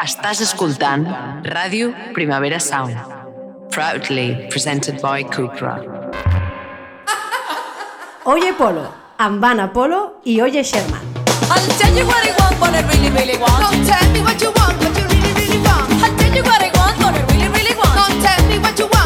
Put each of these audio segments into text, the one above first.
Estàs escoltant Ràdio Primavera Sound. Proudly presented by Cupra. Oye Polo, amb Anna Polo i Oye Sherman. I'll tell you what I want, what I really, really want. Don't tell me what you want, what you really, really want. I'll tell you what I want, what I really, really want. Don't tell me what you want,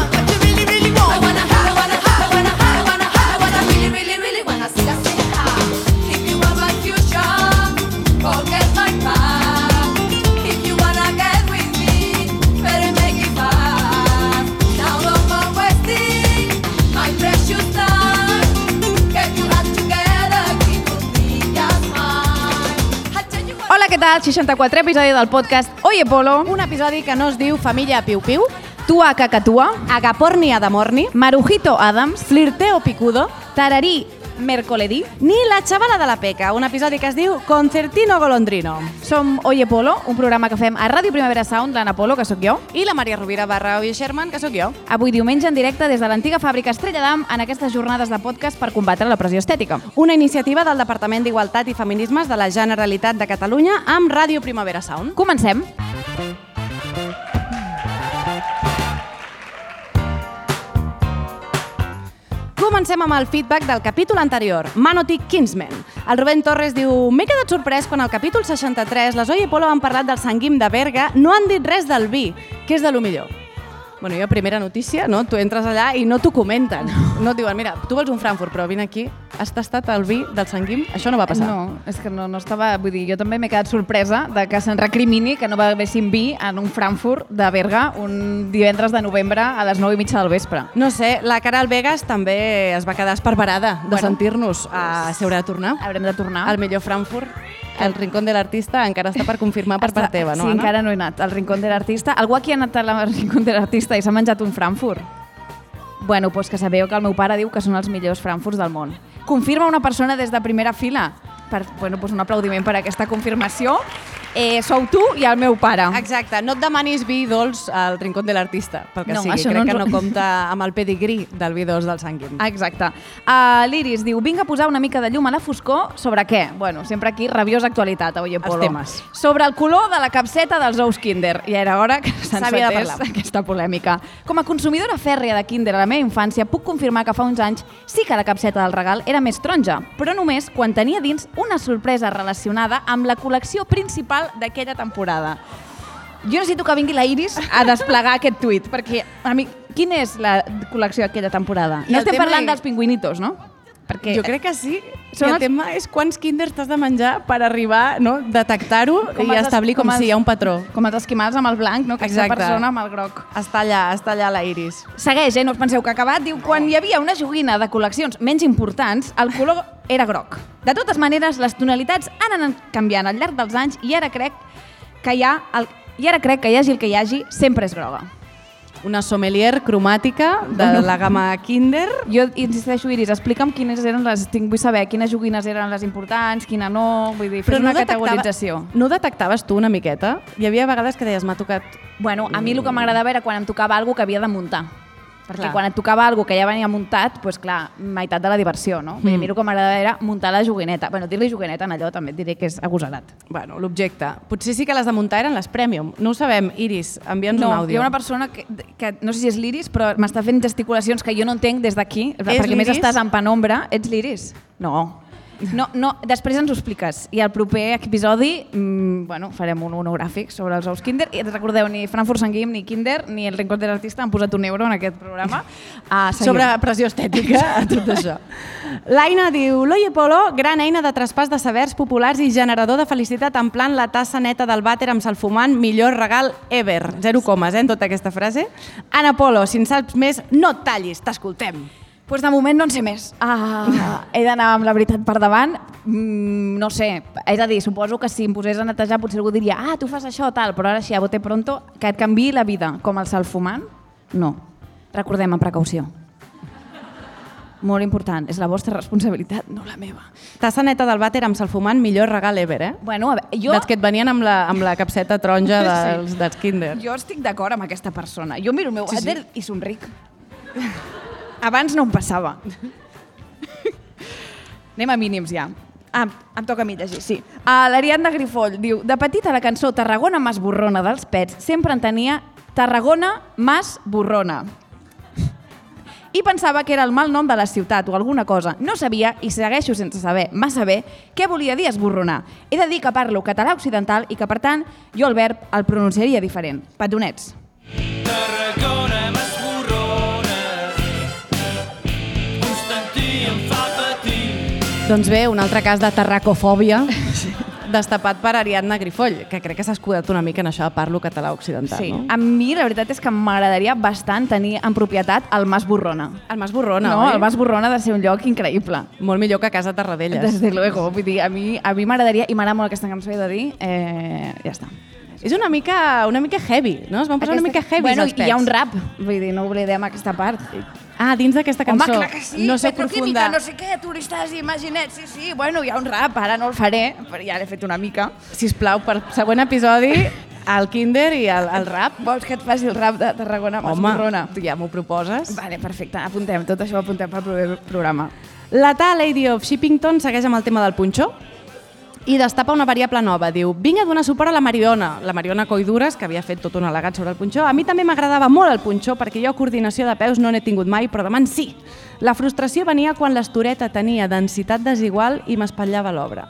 què tal? 64 episodi del podcast Oye Polo. Un episodi que no es diu Família Piu Piu, Tua Cacatua, Agaporni Adamorni, Marujito Adams, Flirteo Picudo, Tararí Mercoledí. ni La Xavala de la Peca, un episodi que es diu Concertino Golondrino. Som Oye Polo, un programa que fem a Ràdio Primavera Sound, l'Anna Polo, que sóc jo. I la Maria Rovira barra Oye Sherman, que sóc jo. Avui diumenge en directe des de l'antiga fàbrica Estrella d'Am en aquestes jornades de podcast per combatre la pressió estètica. Una iniciativa del Departament d'Igualtat i Feminismes de la Generalitat de Catalunya amb Ràdio Primavera Sound. Comencem. Comencem amb el feedback del capítol anterior, Manotic Kinsman. El Rubén Torres diu M'he quedat sorprès quan al capítol 63 les Oye Polo han parlat del sanguim de Berga, no han dit res del vi, que és de lo millor. Bueno, jo, primera notícia, no? Tu entres allà i no t'ho comenten. No et diuen, mira, tu vols un Frankfurt, però vine aquí, has tastat el vi del sanguim? Això no va passar. No, és que no, no estava... Vull dir, jo també m'he quedat sorpresa de que se'n recrimini que no bevessin vi en un Frankfurt de Berga un divendres de novembre a les 9 i mitja del vespre. No sé, la Caral Vegas també es va quedar esparverada de Bueno. sentir-nos a seure a tornar. Haurem de tornar. El millor Frankfurt, el rincón de l'artista, encara està per confirmar per part teva, no? Sí, Anna? encara no he anat al Rincón de l'Artista. Algú aquí ha anat al Rincón de l'Artista i s'ha menjat un Frankfurt? Bueno, doncs que sabeu que el meu pare diu que són els millors Frankfurts del món. Confirma una persona des de primera fila. Per, bueno, doncs un aplaudiment per aquesta confirmació. Eh, sou tu i el meu pare. Exacte, no et demanis vi dolç al rincón de l'artista, pel que No, sigui. Crec no ens que no compta amb el pedigrí del vi dolç del sanguim. Exacte. Uh, L'Iris diu, vinc a posar una mica de llum a la foscor sobre què? Bueno, sempre aquí, rabiosa actualitat, Oye Polo. temes. Sobre el color de la capseta dels ous Kinder. I era hora que S'havia de parlar. aquesta polèmica. Com a consumidora fèrrea de Kinder a la meva infància, puc confirmar que fa uns anys sí que la capseta del regal era més taronja, però només quan tenia dins una sorpresa relacionada amb la col·lecció principal d'aquella temporada. Jo necessito que vingui la Iris a desplegar aquest tuit, perquè a mi, quina és la col·lecció d'aquella temporada? I No estem parlant és- dels pingüinitos, no? Perquè Jo crec que sí. Són I el els- tema és quants quinders t'has de menjar per arribar, no? detectar-ho i els- establir com, com els- si hi ha un patró. Com els esquimals amb el blanc, no? Aquesta Exacte. persona amb el groc. Està allà, està allà la Iris. Segueix, eh? No us penseu que ha acabat. Diu, quan hi havia una joguina de col·leccions menys importants, el color era groc. De totes maneres, les tonalitats han anat canviant al llarg dels anys i ara crec que hi ha el, i ara crec que hi hagi el que hi hagi, sempre és groga. Una sommelier cromàtica de Bueno. la gamma Kinder. Jo insisteixo, Iris, explica'm quines eren les... Tinc, vull saber quines joguines eren les importants, quina no... Vull dir, fes una detectava- categorització. No detectaves tu una miqueta? Hi havia vegades que deies, m'ha tocat... Bueno, a mi el que m'agradava era quan em tocava alguna que havia de muntar. Perquè Clar. quan et tocava alguna que ja venia muntat, doncs clar, meitat de la diversió, no? Mm. A mi el que m'agradava era muntar la joguineta. Bueno, dir-li joguineta en allò també et diré que és agosarat. Bueno, l'objecte. Potser sí que les de muntar eren les Premium. No ho sabem. Iris, envia'ns No, un hi àudio. ha una persona que, que no sé si és l'Iris, però m'està fent gesticulacions que jo no entenc des d'aquí, perquè més estàs en penombra. Ets l'Iris? No. No, no, després ens ho expliques. I al proper episodi mmm, bueno, farem un monogràfic sobre els ous Kinder. I recordeu, ni Frankfurt Sanguim, ni Kinder, ni el Rincón de l'Artista han posat un euro en aquest programa. Uh, sobre pressió estètica, tot això. L'Aina diu, l'Oye Polo, gran eina de traspàs de sabers populars i generador de felicitat en plan la tassa neta del vàter amb salfumant, millor regal ever. Zero comes, eh, en tota aquesta frase. Anna Polo, si en saps més, no et tallis, t'escoltem. Pues de moment no en sé més. Uh, he d'anar amb la veritat per davant. Mm, no sé, és a dir, suposo que si em posés a netejar potser algú diria ah, tu fas això, tal, però ara així a bote pronto que et canvi la vida, com el salfumant, no. Recordem amb precaució. Molt important, és la vostra responsabilitat, no la meva. Tassa neta del vàter amb salfumant, millor regal ever, eh? Bueno, a veure, jo, Dels que et venien amb la, amb la capseta taronja Sí. dels, dels Kinder. jo estic d'acord amb aquesta persona. Jo miro el meu Sí, sí. vàter i somric. Abans no em passava. Anem a mínims ja. Ah, em toca a mi llegir, sí. Uh, L'Ariadna Grifoll diu De petita la cançó Tarragona Mas Borrona dels Pets sempre en tenia Tarragona Mas Borrona. I pensava que era el mal nom de la ciutat o alguna cosa. No sabia, i segueixo sense saber massa bé, què volia dir esborronar. He de dir que parlo català occidental i que, per tant, jo el verb el pronunciaria diferent. Petonets. Doncs bé, un altre cas de terracofòbia destapat per Ariadna Grifoll, que crec que s'ha escudat una mica en això de parlo català occidental, Sí. no? A mi la veritat és que m'agradaria bastant tenir en propietat el Mas Borrona. El Mas Borrona, no, oi? el Mas Borrona ha de ser un lloc increïble. Molt millor que a casa Tarradellas. Desde luego, vull dir, a mi a mi m'agradaria, i m'agrada molt aquesta cançó, he de dir, eh, ja està. És una mica, una mica heavy, no? Es van posar una mica heavy bueno, els i hi ha un rap, vull dir, no oblidem aquesta part. Ah, dins d'aquesta cançó. Home, clar que sí, no soc petroquímica, no sé què, turistes i imaginets, sí, sí, bueno, hi ha un rap, ara no el faré, però ja l'he fet una mica. Sisplau, per següent episodi, el Kinder i el, el rap. Vols que et faci el rap de Tarragona Mas Home, tu ja m'ho proposes. Vale, perfecte, apuntem, tot això ho apuntem pel programa. La tal Lady of Shippington segueix amb el tema del punxó i destapa una variable nova. Diu, vinc a donar suport a la Mariona, la Mariona Coidures, que havia fet tot un al·legat sobre el punxó. A mi també m'agradava molt el punxó perquè jo coordinació de peus no n'he tingut mai, però demà sí. La frustració venia quan l'estoreta tenia densitat desigual i m'espatllava l'obra.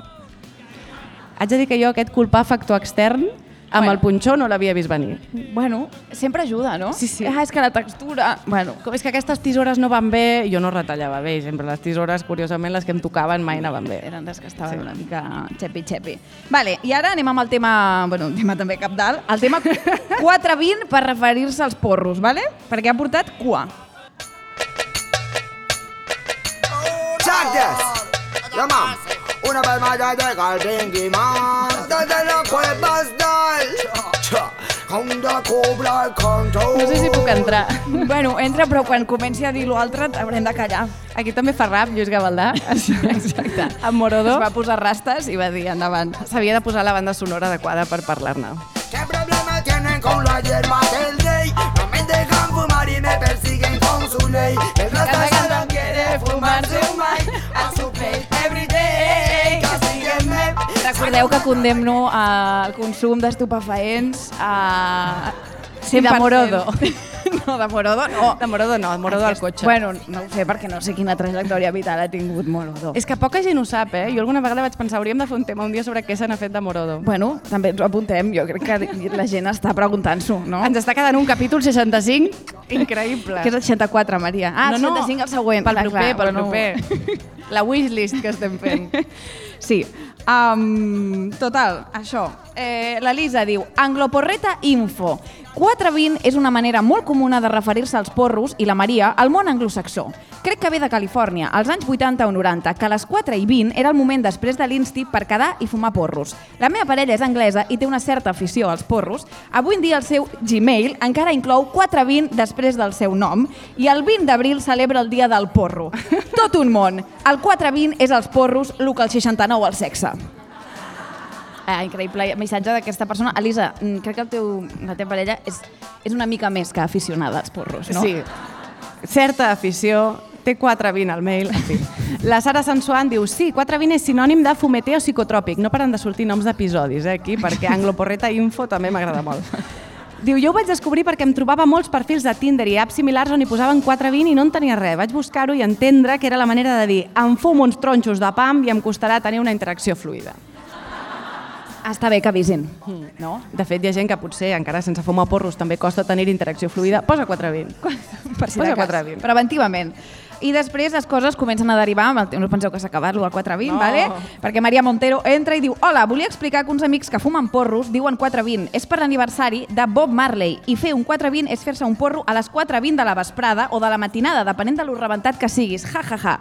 Haig de dir que jo aquest culpar factor extern amb Bueno. el punxó no l'havia vist venir. Bueno, sempre ajuda, no? Sí, sí. Ah, és que la textura... Bueno, Com és que aquestes tisores no van bé, jo no retallava bé, sempre les tisores, curiosament, les que em tocaven mai anaven bé. eren les que estaven sí. una mica xepi-xepi. Vale, i ara anem amb el tema, bueno, un tema també capdalt, el tema 420 per referir-se als porros, vale? perquè ha portat cua. Check this. Yeah. Una vez más ya llega el Bingy Man Desde la cueva del Com de cobra el control No sé si puc entrar. bueno, entra, però quan comenci a dir l'altre haurem de callar. Aquí també fa rap, Lluís Gavaldà. Exacte. Amb Morodo. Es va posar rastes i va dir endavant. S'havia de posar la banda sonora adequada per parlar-ne. ¿Qué problema tienen con la hierba del rey? No me dejan fumar y me persiguen con su ley El rasta no quiere fumarse un mic A su Castíguenme Recordeu que condemno al consum d'estupefaents a... I de Morodo. no, de Morodo no. De Morodo no, de Morodo al cotxe. Bueno, no ho sé perquè no sé quina trajectòria vital ha tingut Morodo. És que poca gent ho sap, eh? Jo alguna vegada vaig pensar, hauríem de fer un tema un dia sobre què se n'ha fet de Morodo. Bueno, també ens ho apuntem. Jo crec que la gent està preguntant-s'ho, no? Ens està quedant un capítol 65 increïble. Que és el 64, Maria. Ah, el 65 el següent. Pel Clar, proper, clar, pel proper. La wishlist que estem fent. Sí. Um, total, això. Eh, la Lisa diu, Angloporreta Info. 420 és una manera molt comuna de referir-se als porros i la Maria al món anglosaxó. Crec que ve de Califòrnia, als anys 80 o 90, que a les 4 i 20 era el moment després de l'insti per quedar i fumar porros. La meva parella és anglesa i té una certa afició als porros. Avui en dia el seu Gmail encara inclou 420 després del seu nom i el 20 d'abril celebra el dia del porro. Tot un món. El 420 és els porros, el que el 69 al sexe. Ah, increïble missatge d'aquesta persona. Elisa, mm, crec que el teu, la teva parella és, és una mica més que aficionada als porros, no? Sí. Certa afició, té 420 al mail, en fi. La Sara Sansuan diu, sí, 420 és sinònim de fumeter o psicotròpic. No paren de sortir noms d'episodis, eh, aquí, perquè Angloporreta Info també m'agrada molt. Diu, jo ho vaig descobrir perquè em trobava molts perfils de Tinder i apps similars on hi posaven 420 i no en tenia res. Vaig buscar-ho i entendre que era la manera de dir em fumo uns tronxos de pam i em costarà tenir una interacció fluida. Està bé que avisin, no? De fet, hi ha gent que potser, encara sense fumar porros, també costa tenir interacció fluida. Posa 420. Per si Posa de cas. 420. Preventivament. I després les coses comencen a derivar, amb el- no penseu que s'ha acabat el 420, No. vale? perquè Maria Montero entra i diu Hola, volia explicar que uns amics que fumen porros diuen 420. És per l'aniversari de Bob Marley i fer un 420 és fer-se un porro a les 4.20 de la vesprada o de la matinada, depenent de lo rebentat que siguis. Ja, ja, ja.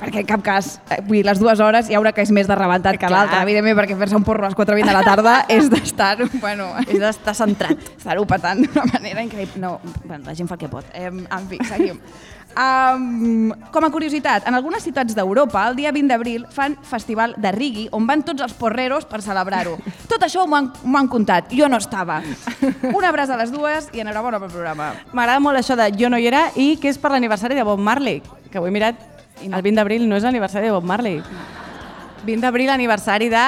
Perquè en cap cas, eh, vull dir, les dues hores hi haurà que és més de rebentat que l'altra, evidentment, perquè fer-se un porro a les 4.20 de la tarda és d'estar, bueno, És d'estar centrat. estar-ho petant d'una manera increïble. No, bueno, la gent fa el que pot. Eh, en fi, seguim. Um, com a curiositat, en algunes ciutats d'Europa, el dia 20 d'abril fan festival de rigui on van tots els porreros per celebrar-ho. Tot això m'ho han, han contat, jo no estava. Un abraç a les dues i enhorabona pel programa. M'agrada molt això de jo no hi era i que és per l'aniversari de Bob Marley, que ho he mirat, el 20 d'abril no és l'aniversari de Bob Marley. 20 d'abril, aniversari de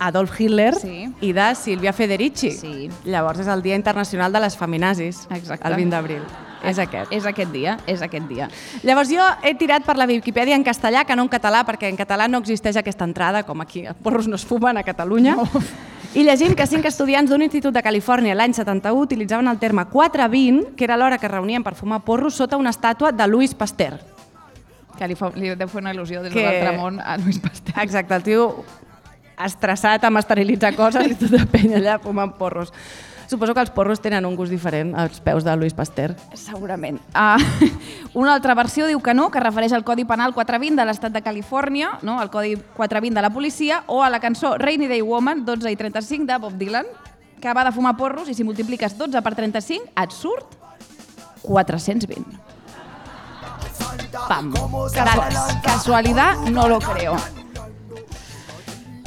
Adolf Hitler Sí. i de Silvia Federici. Sí. Llavors és el Dia Internacional de les Feminazis, Exacte. el 20 d'abril. És aquest. És aquest dia, és aquest dia. Llavors jo he tirat per la Viquipèdia en castellà que no en català, perquè en català no existeix aquesta entrada, com aquí, porros no es fumen a Catalunya. No. I llegint que cinc estudiants d'un institut de Califòrnia l'any 71 utilitzaven el terme 420, que era l'hora que reunien per fumar porros sota una estàtua de Louis Pasteur. Que li, fa, li deu fer una il·lusió des Que- de l'altre món a Lluís Pasteur. Exacte, el tio estressat amb esterilitzar coses i tota penya allà fumant porros. Suposo que els porros tenen un gust diferent als peus de Louis Pasteur. Segurament. Uh, una altra versió diu que no, que es refereix al Codi Penal 420 de l'estat de Califòrnia, no? el Codi 420 de la policia, o a la cançó Rainy Day Woman, 12 i 35, de Bob Dylan, que va de fumar porros i si multipliques 12 per 35 et surt 420. Pam. Cas casualidad, no lo creo.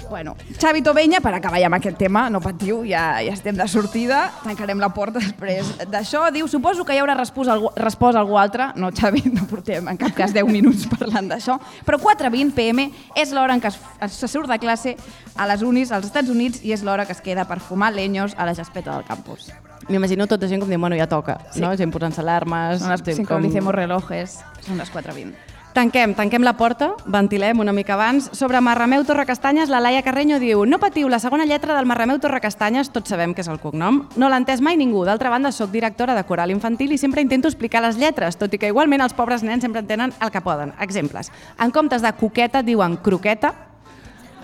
Bueno, Xavi Tovenya, per acabar ja amb aquest tema, no patiu, ja, ja estem de sortida, tancarem la porta després d'això. Diu, suposo que hi haurà respost algú, respost algú altre. No, Xavi, no portem en cap cas 10 minuts parlant d'això. Però 4.20 PM és l'hora en què es, se surt de classe a les unis als Estats Units i és l'hora que es queda per fumar lenyos a la jaspeta del campus. M'imagino tota gent com dient, bueno, ja toca, sí. no? Gent posant-se alarmes... Son las gent sincronicemos relojes, són les 4.20. Tanquem, tanquem la porta, ventilem una mica abans. Sobre Marrameu Torrecastanyes, la Laia Carreño diu No patiu, la segona lletra del Marrameu Torrecastanyes, tots sabem que és el cognom, no l'ha entès mai ningú. D'altra banda, sóc directora de coral infantil i sempre intento explicar les lletres, tot i que igualment els pobres nens sempre entenen el que poden. Exemples. En comptes de coqueta diuen croqueta,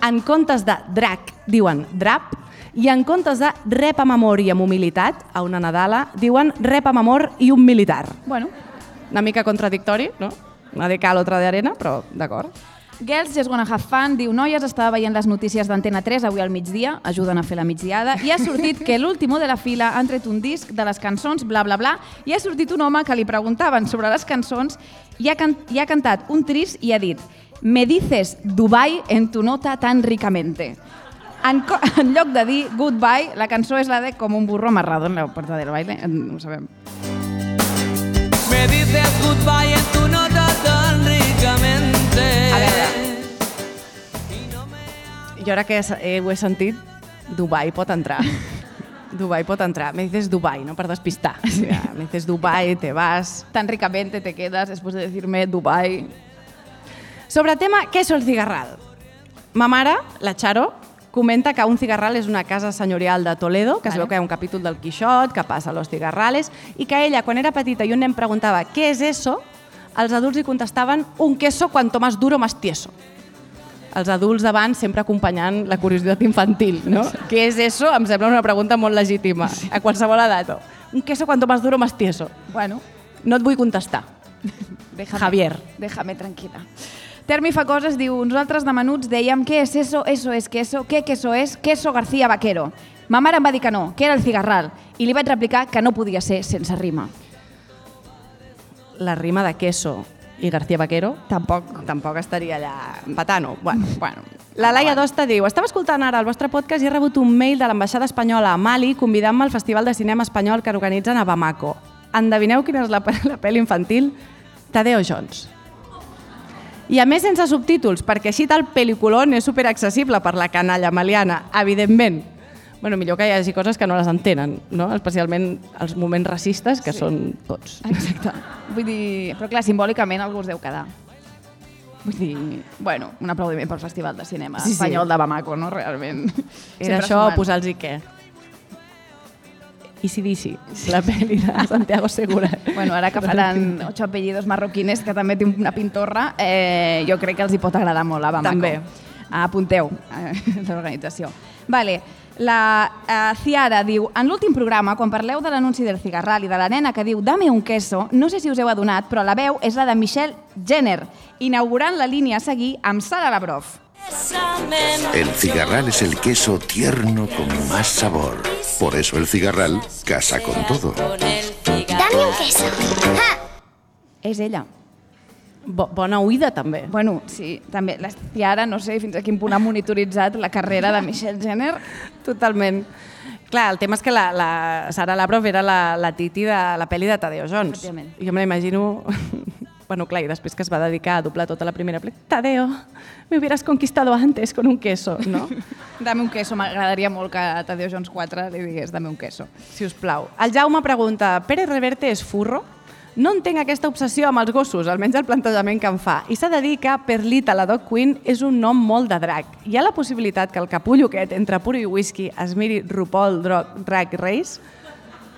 en comptes de drac diuen drap, i en comptes de rep amb amor i amb humilitat, a una Nadala, diuen rep amb amor i un militar. Bueno, Una mica contradictori, no? Una de cal, otra de arena, però d'acord. Girls Just Gonna Have Fun diu Noies, estava veient les notícies d'Antena 3 avui al migdia, ajuden a fer la migdiada, i ha sortit que l'último de la fila han tret un disc de les cançons, bla, bla, bla, i ha sortit un home que li preguntaven sobre les cançons i ha, can i ha cantat un tris i ha dit Me dices Dubai en tu nota tan ricamente. En, en lloc de dir goodbye, la cançó és la de Com un burro amarrado en la puerta del baile, no ho sabem. Me dices goodbye en tu nota tan ricamente. A veure. Jo ara que he, ho he sentit, Dubai pot entrar. Dubai pot entrar. Me dices Dubai, no? Per despistar. Sí. Me dices Dubai, te vas... Tan ricamente te quedas después de decirme Dubai. Sobre tema queso el cigarral. Ma mare, la Charo, comenta que un cigarral és una casa senyorial de Toledo, que es Vale. veu que hi ha un capítol del Quixot, que passa a los cigarrales, i que ella, quan era petita i un nen preguntava què és eso, els adults li contestaven un queso cuanto más duro, más tieso. Els adults davant sempre acompanyant la curiositat infantil, no? Què és eso? Em sembla una pregunta molt legítima, a qualsevol edat. Un queso cuanto más duro, más tieso. Bueno, No et vull contestar. déjame, Javier. Déjame tranquil·la. Termi fa coses, diu, nosaltres de menuts dèiem què és eso, eso és queso, què queso és, queso García Vaquero. Ma mare em va dir que no, que era el cigarral, i li vaig replicar que no podia ser sense rima. La rima de queso i García Vaquero Tampoc. tampoc estaria allà patano. Bueno, Bueno, la Laia Dosta diu Estava escoltant ara el vostre podcast i he rebut un mail de l'ambaixada espanyola a Mali convidant-me al Festival de Cinema Espanyol que organitzen a Bamako. Endevineu quina és la, la pel·li infantil? Tadeo Jones. I a més sense subtítols, perquè així tal pel·liculón és superaccessible per la canalla maliana, evidentment. bueno, millor que hi hagi coses que no les entenen, no? especialment els moments racistes, que sí. són tots. Exacte. Vull dir, però clar, simbòlicament algú es deu quedar. Vull dir, bueno, un aplaudiment pel Festival de Cinema Sí, sí. espanyol de Bamako, no? Realment. Era Sempre això, posar-los i què? Easy Dizzy, la pel·li de Santiago Segura. Bueno, ara que faran ocho apellidos marroquines, que també té una pintorra, eh, jo crec que els hi pot agradar molt a Bamako. També. Apunteu, eh, l'organització. Vale, la eh, Ciara diu, en l'últim programa, quan parleu de l'anunci del cigarral i de la nena que diu dame un queso, no sé si us heu adonat, però la veu és la de Michelle Jenner, inaugurant la línia a seguir amb Sara Labrov. El cigarral es el queso tierno con más sabor. Por eso el cigarral casa con todo. Dame un queso. ¡Ja! És ella. Bo bona oïda, també. Bueno, sí, també. La Ciara, no sé fins a quin punt ha monitoritzat la carrera de Michelle Jenner. Totalment. Clar, el tema és que la, la Sara Labrov era la, la Titi de la pel·li de Tadeo Jones. Jo me la imagino Bueno, clar, i després que es va dedicar a doblar tota la primera pel·lícula. Tadeo, me hubieras conquistado antes con un queso, no? Dame un queso, m'agradaria molt que a Tadeu Jones 4 li digués dame un queso. si us plau. El Jaume pregunta, Pérez Reverte és furro? No entenc aquesta obsessió amb els gossos, almenys el plantejament que em fa. I s'ha de dir que Perlita, la dog queen, és un nom molt de drac. Hi ha la possibilitat que el capullo aquest, entre puro i whisky, es miri RuPaul Drag Race?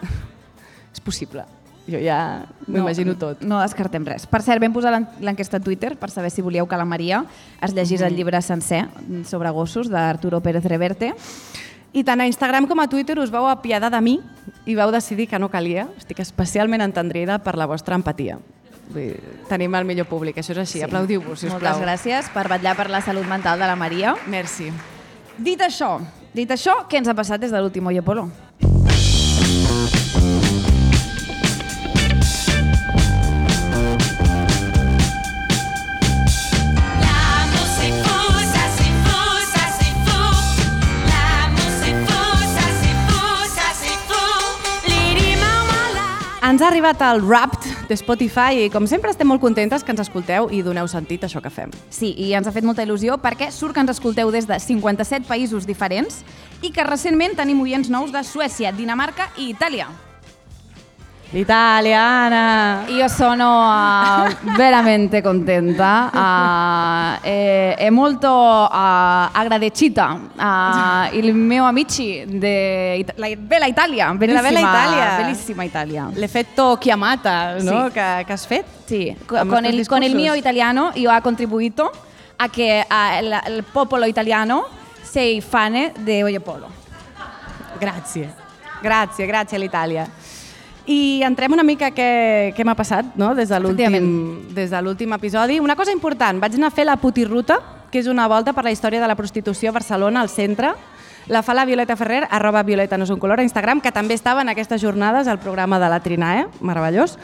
és possible. Jo ja m'ho imagino tot. No descartem res. Per cert, vam posar l'en- l'enquesta a Twitter per saber si volíeu que la Maria es llegís el llibre sencer sobre gossos d'Arturo Pérez Reverte. I tant a Instagram com a Twitter us vau apiadar de mi i vau decidir que no calia. Estic especialment entendrida per la vostra empatia. Vull dir, tenim el millor públic, això és així. Sí. Aplaudiu-vos, si us Moltes gràcies per vetllar per la salut mental de la Maria. Merci. Dit això, dit això, què ens ha passat des de l'últim Oye Polo? Ens ha arribat el Wrapped de Spotify i com sempre estem molt contentes que ens escolteu i doneu sentit a això que fem. Sí, i ens ha fet molta il·lusió perquè surt que ens escolteu des de 57 països diferents i que recentment tenim oients nous de Suècia, Dinamarca i Itàlia. Italiana! Io sono uh, veramente contenta uh, e, e molto uh, agradecita a il mio amici de It- la Bella Italia, bellissima, Bella Italia. bellissima Italia. L'efecto chiamata no? Sí. que, que has fet. Sí, co- Amb con els el, teus con el discursos. mio italiano io ha contribuito a che uh, il, il popolo italiano sei fan de Oye Polo. Gràcies. Gràcies, gràcies a l'Itàlia. I entrem una mica què, què m'ha passat no? des de l'últim de episodi. Una cosa important, vaig anar a fer la putirruta, que és una volta per la història de la prostitució a Barcelona, al centre. La fa la Violeta Ferrer, arroba Violeta no és un color, a Instagram, que també estava en aquestes jornades al programa de la Trinae, meravellós.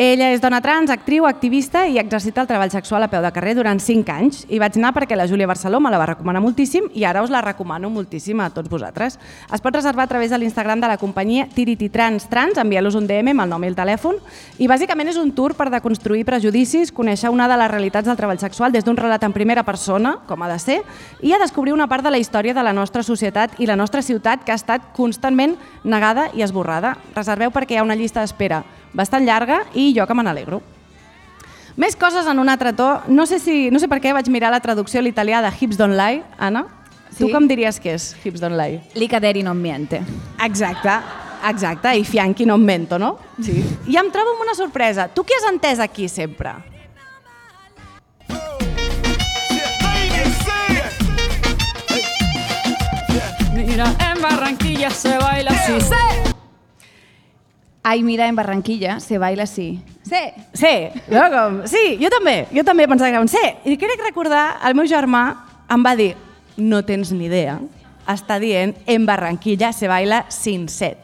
Ella és dona trans, actriu, activista i exercita el treball sexual a peu de carrer durant 5 anys. I vaig anar perquè la Júlia Barceló me la va recomanar moltíssim i ara us la recomano moltíssim a tots vosaltres. Es pot reservar a través de l'Instagram de la companyia Tiriti Trans Trans, enviar-los un DM amb el nom i el telèfon. I bàsicament és un tour per deconstruir prejudicis, conèixer una de les realitats del treball sexual des d'un relat en primera persona, com ha de ser, i a descobrir una part de la història de la nostra societat i la nostra ciutat que ha estat constantment negada i esborrada. Reserveu perquè hi ha una llista d'espera bastant llarga i jo que me n'alegro. Més coses en un altre to. No sé, si, no sé per què vaig mirar la traducció a l'italià de Hips Don't Lie, Anna. Tu Sí? com diries que és Hips Don't Lie? Li caderi non miente. Exacte, exacte, i fianchi non mento, no? Sí. I em trobo amb una sorpresa. Tu què has entès aquí sempre? Mira, en Barranquilla se baila así. Ai, mira, en Barranquilla se baila así. Sí. Sí, no? Com... sí, jo també, jo també pensava que era un sí. I crec recordar, el meu germà em va dir, no tens ni idea, està dient, en Barranquilla se baila sin set.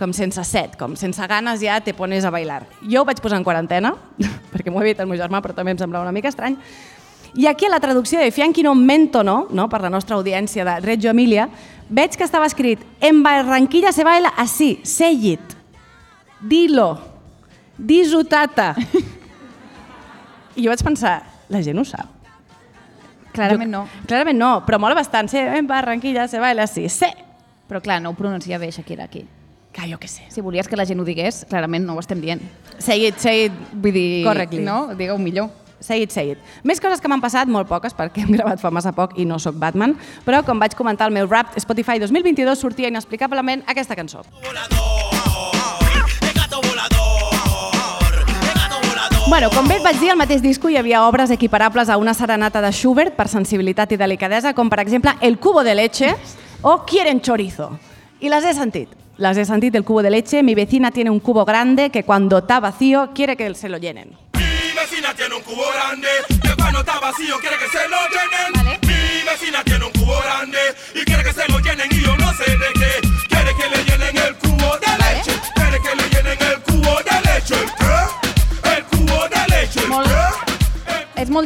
Com sense set, com sense ganes ja te pones a bailar. Jo ho vaig posar en quarantena, perquè m'ho havia dit el meu germà, però també em semblava una mica estrany. I aquí a la traducció de Fianchi non mento no, no, per la nostra audiència de Reggio Emilia, veig que estava escrit en Barranquilla se baila así, say it, dilo, disu tata. I jo vaig pensar, la gent ho sap. Clarament no. Clarament no, però mola bastant. Sí, en Barranquilla se baila así, sí. Però clar, no ho pronuncia bé Shakira aquí. Que jo què sé. Si volies que la gent ho digués, clarament no ho estem dient. Say it, say it. Vull dir, Correctly. no? Digue-ho millor. Say it, say it. Més coses que m'han passat, molt poques, perquè hem gravat fa massa poc i no sóc Batman, però com vaig comentar al meu rap Spotify 2022 sortia inexplicablement aquesta cançó. Bueno, com bé et vaig dir, al mateix disco hi havia obres equiparables a una serenata de Schubert per sensibilitat i delicadesa, com per exemple El cubo de leche o Quieren chorizo. I les he sentit. Les he sentit El cubo de leche. Mi vecina tiene un cubo grande que cuando está vacío quiere que se lo llenen. Cubo grande. Que cuando está vacío quiere que se lo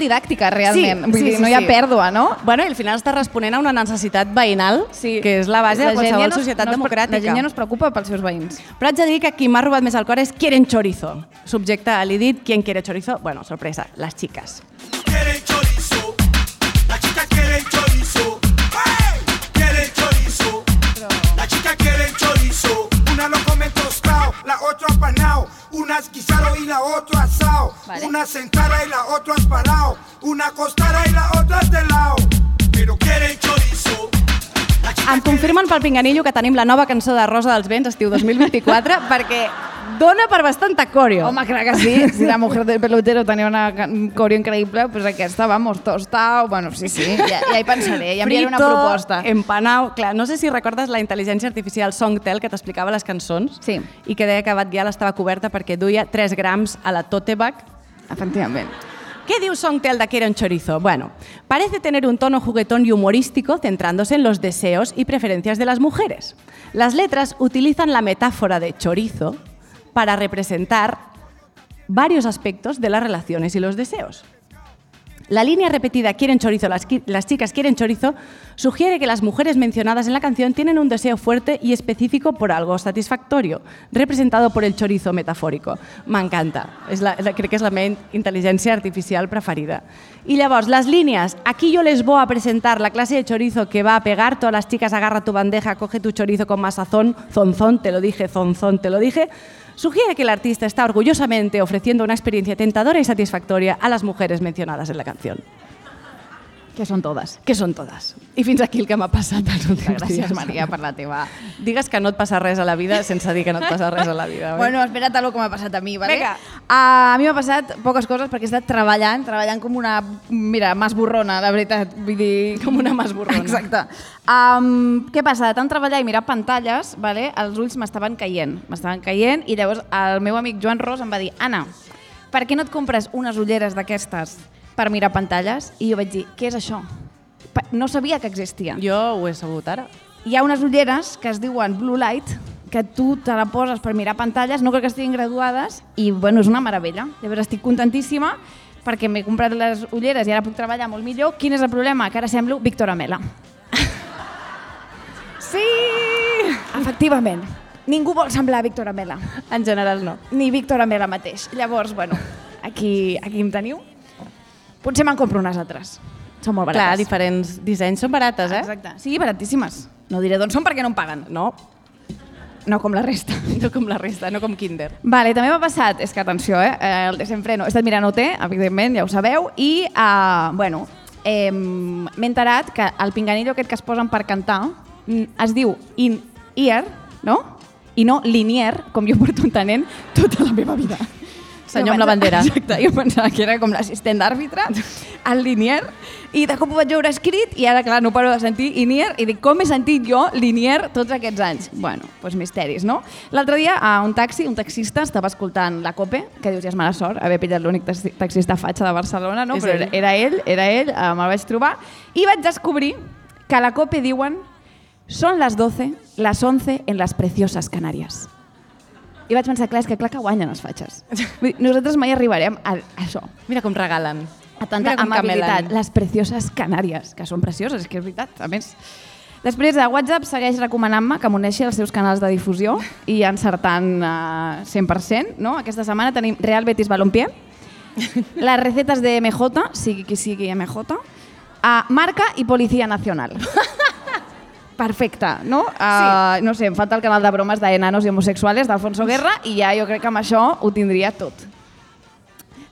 didàctica, realment. Vull sí, dir, sí, no hi ha sí. pèrdua, no? Bueno, i al final està responent a una necessitat veïnal, Sí. que és la base La de qualsevol no societat no democràtica. La gent ja no es preocupa pels seus veïns. Però haig de dir que qui m'ha robat més el cor és quieren chorizo. Subjecte a l'idit, ¿quién quiere chorizo? Bueno, sorpresa, las chicas. quiere chorizo. La chica quiere chorizo. ¡Hey! Quiere chorizo. La chica quiere chorizo. Una lo come tostado, la otra apanado. Una es guisado y la otra asado. Vale. Una sentada y la otra espalado. Una acostada y la otra de lado. Pero quiere chorizo. Em confirmen pel Pinganillo que tenim la nova cançó de Rosa dels Vents, estiu 2024, perquè dona per bastanta coreo. Home, clar que sí. Si la mujer del pelotero tenia una coreo increïble, pues aquesta, vamos, tostao, bueno, sí, sí, ja, ja hi pensaré, ja enviaré una proposta. empanao... Clar, no sé si recordes la intel·ligència artificial Songtel que t'explicava les cançons Sí. i que deia que Batguial estava coberta perquè duia 3 grams a la tote bag. Efectivament. ¿Qué diu Songtel de Quiero un chorizo? Bueno, parece tener un tono juguetón y humorístico centrándose en los deseos y preferencias de las mujeres. Las letras utilizan la metáfora de chorizo para representar varios aspectos de las relaciones y los deseos. La línea repetida quieren chorizo, las, las chicas quieren chorizo, sugiere que las mujeres mencionadas en la canción tienen un deseo fuerte y específico por algo satisfactorio, representado por el chorizo metafórico. M'encanta, és la, la, crec que és la meva intel·ligència artificial preferida. I llavors, les línies, aquí yo les voy a presentar la clase de chorizo que va a pegar, todas las chicas agarra tu bandeja, coge tu chorizo con más sazón, zonzón, te lo dije, zonzón, te lo dije, sugiere que el artista está orgullosamente ofreciendo una experiencia tentadora y satisfactoria a las mujeres mencionadas en la canción. Que són totes. Que són totes. I fins aquí el que m'ha passat els últims Gràcies, dies. Maria, per la teva... Digues que no et passa res a la vida sense dir que no et passa res a la vida. oi? Bueno, espera't el que m'ha passat a mi, vale? Vinga. Uh, a mi m'ha passat poques coses perquè he estat treballant, treballant com una, mira, masborrona, la veritat. Vull dir... Com una masborrona. Exacte. Um, què passa? De tant treballar i mirar pantalles, vale, els ulls m'estaven caient. M'estaven caient i llavors el meu amic Joan Ros em va dir Anna, per què no et compres unes ulleres d'aquestes per mirar pantalles? I jo vaig dir, què és això? No sabia que existia. Jo ho he sabut ara. Hi ha unes ulleres que es diuen Blue Light, que tu te la poses per mirar pantalles, no crec que estiguin graduades, i bueno, és una meravella. Llavors estic contentíssima perquè m'he comprat les ulleres i ara puc treballar molt millor. Quin és el problema? Que ara semblo Víctor Amela. Sí! Efectivament. Ningú vol semblar Víctor Amela, En general no. ni Víctor Amela mateix. Llavors, bueno, aquí, aquí em teniu. Potser me'n compro unes altres. Són molt Clar, barates. diferents dissenys són barates, eh? Exacte. Sí, baratíssimes. No diré d'on són perquè no em paguen. No, No com la resta. no com la resta, no com Kinder. Vale, també m'ha passat, és que atenció, eh, eh, el desenfreno, he estat mirant OT, evidentment, ja ho sabeu, i, uh, bueno, eh, m'he enterat que el pinganillo aquest que es posen per cantar mm, es diu in-ear, no? I no linier, com jo porto entenent tota la meva vida. Senyor amb la bandera. Exacte, jo pensava que era com l'assistent d'àrbitre, el linier, i de cop ho vaig veure escrit i ara, clar, no paro de sentir in-ear i dic, com he sentit jo linier tots aquests anys? Bueno, doncs misteris, no? L'altre dia, a un taxi, un taxista estava escoltant la COPE, que dius, ja és mala sort haver pillat l'únic taxi- taxista fatxa de Barcelona, no? És Però ell. era, era ell, era ell, eh, me'l vaig trobar, i vaig descobrir que a la COPE diuen són les 12, les 11 en les precioses Canàries. I vaig pensar, clar, és que clar que guanyen els fatxes. Vull dir, nosaltres mai arribarem a, a això, Mira com regalen. a tanta amabilitat. camelen. Les precioses Canàries, que són precioses, és que és veritat, a més. Després, de WhatsApp segueix recomanant-me que m'uneixi als seus canals de difusió i encertant uh, 100%. No? Aquesta setmana tenim Real Betis Balompié, les recetes de MJ, sigui qui sigui MJ, a Marca i Policia Nacional. Perfecte, no? Uh, no sé, em falta el canal de bromes d'enanos i homosexuals d'Alfonso Guerra i ja jo crec que amb això ho tindria tot.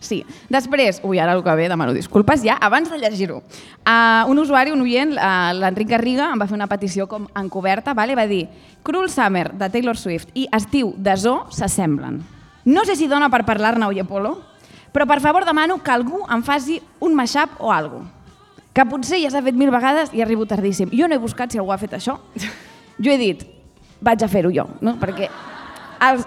Sí. Després, ui, ara el que ve, demano disculpes, ja, abans de llegir-ho. Uh, un usuari, un oient, uh, l'Enric Garriga, em va fer una petició com encoberta, vale? va dir Cruel Summer, de Taylor Swift, i Estiu, de Zoo, s'assemblen. No sé si dona per parlar-ne, Oye Polo, però per favor demano que algú em faci un mashup o alguna que potser ja s'ha fet mil vegades i arribo tardíssim. Jo no he buscat si algú ha fet això. Jo he dit, vaig a fer-ho jo, no? perquè els,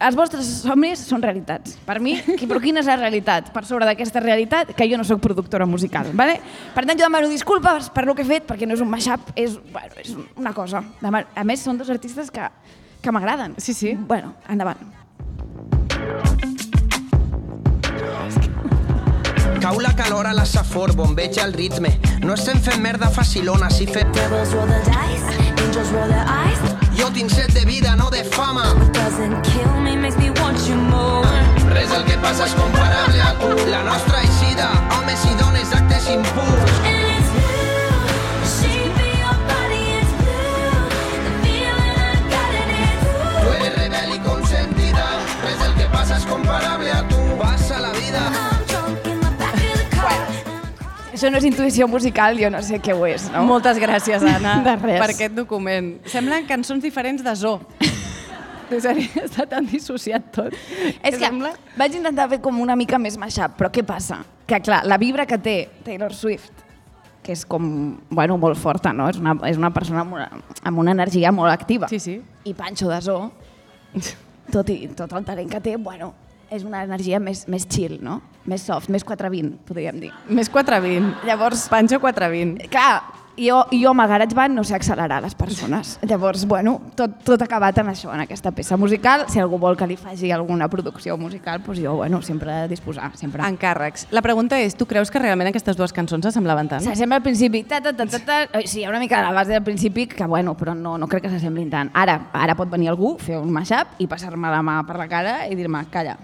els vostres somnis són realitats. Per mi, però quina és la realitat? Per sobre d'aquesta realitat, que jo no sóc productora musical. Vale? Per tant, jo demano disculpes per el que he fet, perquè no és un mashup, és, bueno, és una cosa. A més, són dos artistes que, que m'agraden. Sí, sí. Bueno, endavant. Cau la calor a la safor, bombeja el ritme. No estem fent merda facilona, si fem... Devils roll the dice, angels roll their eyes. Jo tinc set de vida, no de fama. What doesn't kill me makes me want you more. Res del que passa és comparable a tu. La nostra eixida, homes i dones, actes impurs. Això no és intuïció musical, jo no sé què ho és, no? Moltes gràcies, Anna, De res. per aquest document. Semblen cançons diferents de Zo. En sèrio, està tan dissociat tot. És que vaig intentar fer com una mica més mashup, però què passa? Que clar, la vibra que té Taylor Swift, que és com, bueno, molt forta, no? És una, és una persona amb una, amb una energia molt activa. Sí, sí. I Pancho de Zoo, tot, i, tot el talent que té, bueno, és una energia més, més chill, no? Més soft, més 420, podríem dir. Més 420. Llavors, Pancho 420. clar, jo, jo amb el GarageBand no sé accelerar les persones. Llavors, bueno, tot, tot acabat en això, en aquesta peça musical. Si algú vol que li faci alguna producció musical, doncs jo, bueno, sempre a disposar, sempre. Encàrrecs. La pregunta és, tu creus que realment aquestes dues cançons s'assemblaven tant? S'assembla al principi, ta, ta, ta, ta, ta. Sí, hi ha una mica a la base del principi que, bueno, però no, no crec que s'assemblin tant. Ara, ara pot venir algú, fer un mashup i passar-me la mà per la cara i dir-me, calla,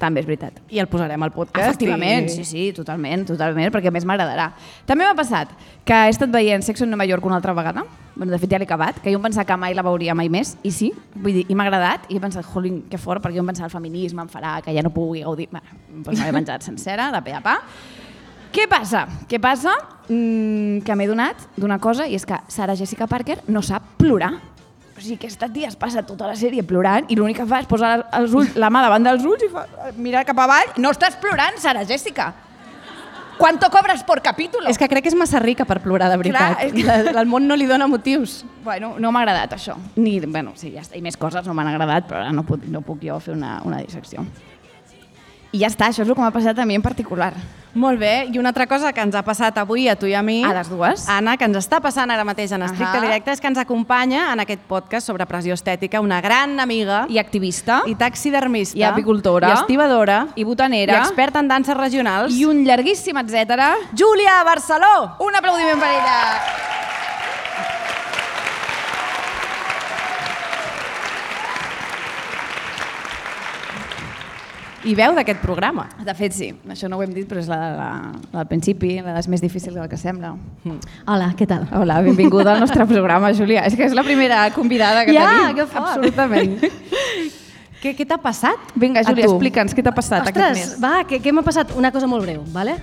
també és veritat. I el posarem al podcast. Efectivament, i... sí, sí, totalment, totalment, perquè a més m'agradarà. També m'ha passat que he estat veient Sexo en Nova York una altra vegada, bueno, de fet ja l'he acabat, que jo em pensava que mai la veuria mai més, i sí, vull dir, i m'ha agradat, i he pensat, jolín, que fort, perquè jo em pensava el feminisme em farà que ja no pugui gaudir... Bé, doncs me l'he menjat sencera, de pe a pa. Què passa? Què passa? Mm, que m'he donat d'una cosa, i és que Sarah Jessica Parker no sap plorar. O sigui, aquesta tia es passa tota la sèrie plorant i l'únic que fa és posar els ulls, la mà davant dels ulls i fa, mirar cap avall. No estàs plorant, Sarah Jessica. ¿Cuánto cobras por capítulo? És que crec que és massa rica per plorar, de veritat. Clar, és que- La- El món no li dona motius. Bueno, no m'ha agradat això. Ni, bueno, sí, ja està. I més coses no m'han agradat, però ara no puc, no puc jo fer una, una dissecció. I ja està, això és el que m'ha passat a mi en particular. Molt bé, i una altra cosa que ens ha passat avui a tu i a mi... A les dues. Anna, que ens està passant ara mateix en estricte Ahà. directe, és que ens acompanya en aquest podcast sobre pressió estètica una gran amiga I activista. i taxidermista I apicultora. i estibadora I botanera. i experta en danses regionals I un llarguíssim etcètera. Júlia Barceló! Un aplaudiment per ella. I veu d'aquest programa. De fet, sí. Això no ho hem dit, però és la, la, la del principi, la és més difícil del que sembla. Hola, què tal? Hola, benvinguda al nostre programa, Júlia. És que és la primera convidada que Ja, tenim. que fort. Absolutament. què, què t'ha passat? Vinga, Júlia, explica'ns què t'ha passat aquest Ostres, mes. va, què, què m'ha passat? Una cosa molt breu, vale?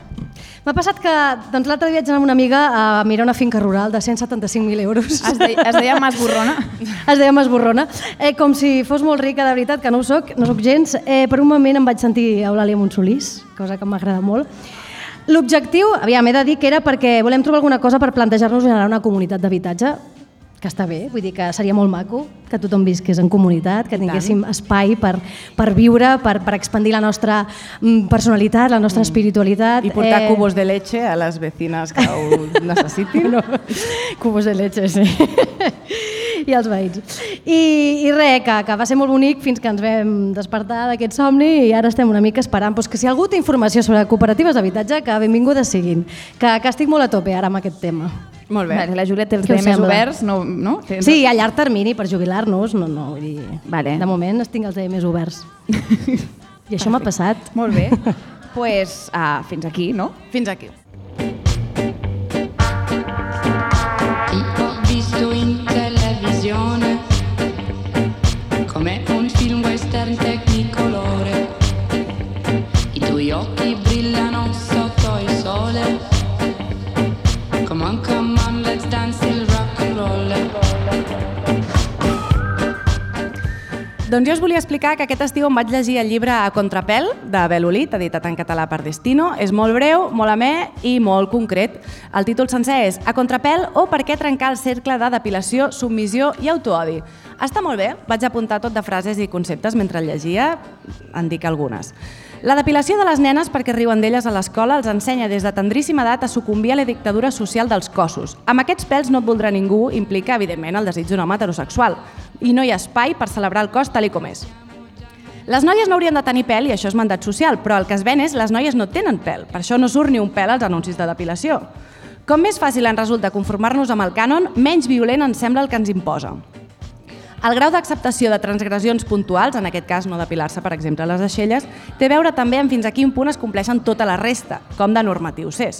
M'ha passat que doncs, l'altre dia vaig anar amb una amiga a mirar una finca rural de 175.000 euros. Es deia, es deia Mas Borrona. es deia Masborrona. Eh, com si fos molt rica, de veritat, que no ho soc, no sóc gens. Eh, per un moment em vaig sentir Eulàlia Montsolís, cosa que m'agrada molt. L'objectiu, aviam, he de dir que era perquè volem trobar alguna cosa per plantejar-nos generar una comunitat d'habitatge que està bé, vull dir que seria molt maco que tothom visqués en comunitat, que tinguéssim espai per, per viure, per, per expandir la nostra mm, personalitat, la nostra espiritualitat. I portar eh... cubos de leche a les vecines que ho necessitin. no. Cubos de leche, sí. I els veïns. I, i res, que, que va ser molt bonic fins que ens vam despertar d'aquest somni i ara estem una mica esperant pues, que si algú té informació sobre cooperatives d'habitatge, que benvingudes siguin. Que, que estic molt a tope ara amb aquest tema. Molt bé. Vale, la Júlia té els Què us DMs sembla? oberts, no? no? Tens- Sí, a llarg termini, per jubilar-nos, no, no, vull dir, Vale. de moment es tinc els DMs oberts. I això m'ha passat. Molt bé. pues, uh, fins aquí, no? Fins aquí. Doncs jo us volia explicar que aquest estiu em vaig llegir el llibre A Contrapel, de Belolit, editat en català per Destino. És molt breu, molt amè i molt concret. El títol sencer és A Contrapel o Per què trencar el cercle de depilació, submissió i autoodi. Està molt bé, vaig apuntar tot de frases i conceptes mentre el llegia, en dic algunes. La depilació de les nenes perquè riuen d'elles a l'escola els ensenya des de tendríssima edat a sucumbir a la dictadura social dels cossos. Amb aquests pèls no et voldrà ningú implica, evidentment, el desig d'un home heterosexual i no hi ha espai per celebrar el cos tal i com és. Les noies no haurien de tenir pèl i això és mandat social, però el que es ven és les noies no tenen pèl. Per això no surt ni un pèl als anuncis de depilació. Com més fàcil ens resulta conformar-nos amb el cànon, menys violent ens sembla el que ens imposa. El grau d'acceptació de transgressions puntuals, en aquest cas no depilar-se, per exemple, les aixelles, té a veure també amb fins a quin punt es compleixen tota la resta, com de normatius és.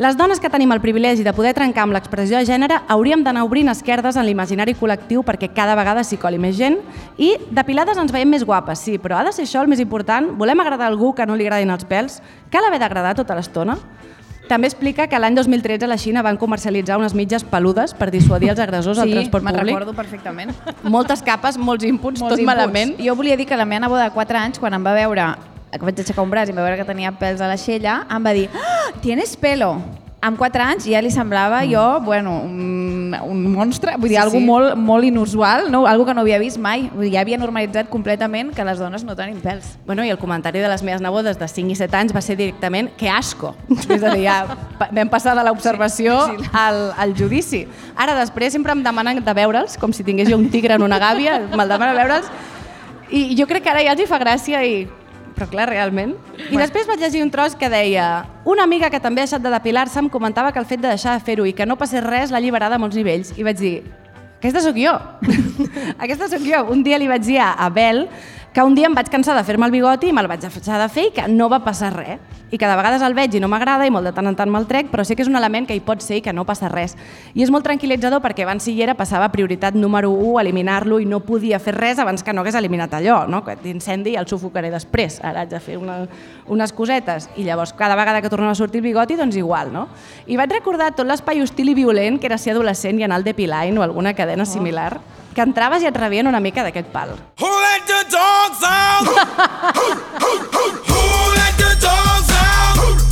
Les dones que tenim el privilegi de poder trencar amb l'expressió de gènere hauríem d'anar obrint esquerdes en l'imaginari col·lectiu perquè cada vegada s'hi coli més gent i depilades ens veiem més guapes, sí, però ha de ser això el més important? Volem agradar a algú que no li agradin els pèls? Cal haver d'agradar tota l'estona? També explica que l'any 2013 a la Xina van comercialitzar unes mitges peludes per dissuadir els agressors al Sí, transport me'n públic. recordo perfectament. Moltes capes, molts inputs, Molts tot inputs. malament. Jo volia dir que la meva neboda de 4 anys, quan em va veure que vaig aixecar un braç i em va veure que tenia pèls a l'aixella, em va dir ah, «Tienes pelo!» Amb 4 anys ja li semblava jo, bueno, un, un monstre, vull dir, Sí, algo sí. molt, molt inusual, no? algo que no havia vist mai. Vull dir, ja havia normalitzat completament que les dones no tenim pèls. Bueno, i el comentari de les meves nebodes de 5 i 7 anys va ser directament que asco. És a dir, ja vam passar de l'observació sí, sí. al, al judici. Ara, després, sempre em demanen de veure'ls, com si tingués jo un tigre en una gàbia, me'l demanen veure'ls, i jo crec que ara ja els hi fa gràcia i però clar, realment. I després vaig llegir un tros que deia una amiga que també ha deixat de depilar-se em comentava que el fet de deixar de fer-ho i que no passés res l'ha alliberada a molts nivells. I vaig dir, aquesta sóc jo. aquesta sóc jo. Un dia li vaig dir a Abel que un dia em vaig cansar de fer-me el bigoti i me'l vaig deixar de fer i que no va passar res. I que de vegades el veig i no m'agrada i molt de tant en tant me'l trec, però sí que és un element que hi pot ser i que no passa res. I és molt tranquil·litzador perquè abans si hi era passava prioritat número 1 eliminar-lo i no podia fer res abans que no hagués eliminat allò, no? que d'incendi el sufocaré després, ara haig de fer una, unes cosetes. I llavors cada vegada que tornava a sortir el bigoti, doncs igual, no? I vaig recordar tot l'espai hostil i violent que era ser adolescent i anar al Depiline o alguna cadena similar, que entraves i et rebien una mica d'aquest pal. Who let the dogs out? Who, let the dogs out?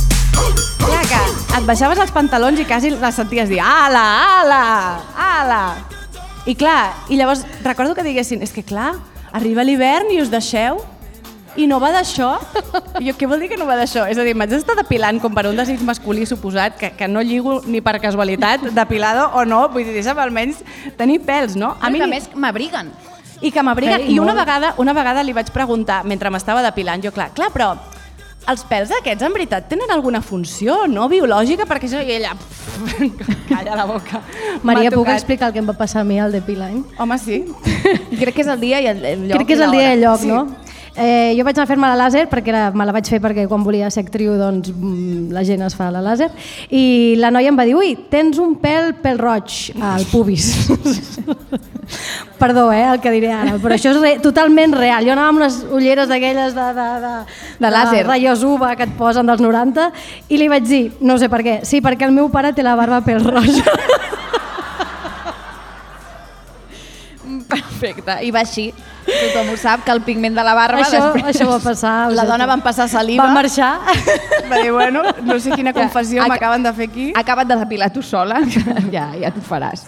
Clar que et baixaves els pantalons i quasi les senties dir ala, ala, ala. I clar, i llavors recordo que diguessin, és que clar, arriba l'hivern i us deixeu i no va d'això? Jo, què vol dir que no va d'això? És a dir, m'haig d'estar depilant com per un desig masculí suposat, que, que no lligo ni per casualitat, depilado o no, vull dir, deixa'm almenys tenir pèls, no? A mi, ni- a més, m'abriguen. i que m'abriguen. Sí, I una molt. vegada, una vegada li vaig preguntar, mentre m'estava depilant, jo, clar, clar, però els pèls aquests, en veritat, tenen alguna funció no biològica? Perquè això... I ella... Calla la boca. Maria, puc explicar el que em va passar a mi al Depiline? Home, sí. Crec que és el dia i el, lloc. Crec que és el dia i el lloc, Sí. no? Eh, jo vaig anar a fer-me la làser perquè era, me la vaig fer perquè quan volia ser actriu doncs, mm, la gent es fa la làser. I la noia em va dir ui, tens un pèl pèl roig al pubis. Perdó eh, el que diré ara però això és re, totalment real. Jo anava amb unes ulleres d'aquelles de, de, de, De làser. rayos uva que et posen dels 90 i li vaig dir, no sé per què sí, perquè el meu pare té la barba pèl roig Perfecte, i va així. Tothom ho sap, que el pigment de la barba... això, després... això va passar La dona va passar saliva. va marxar Va dir, bueno, no sé quina confessió Ac- m'acaben de fer aquí. Acabat de depilar tu sola, ja, ja t'ho faràs.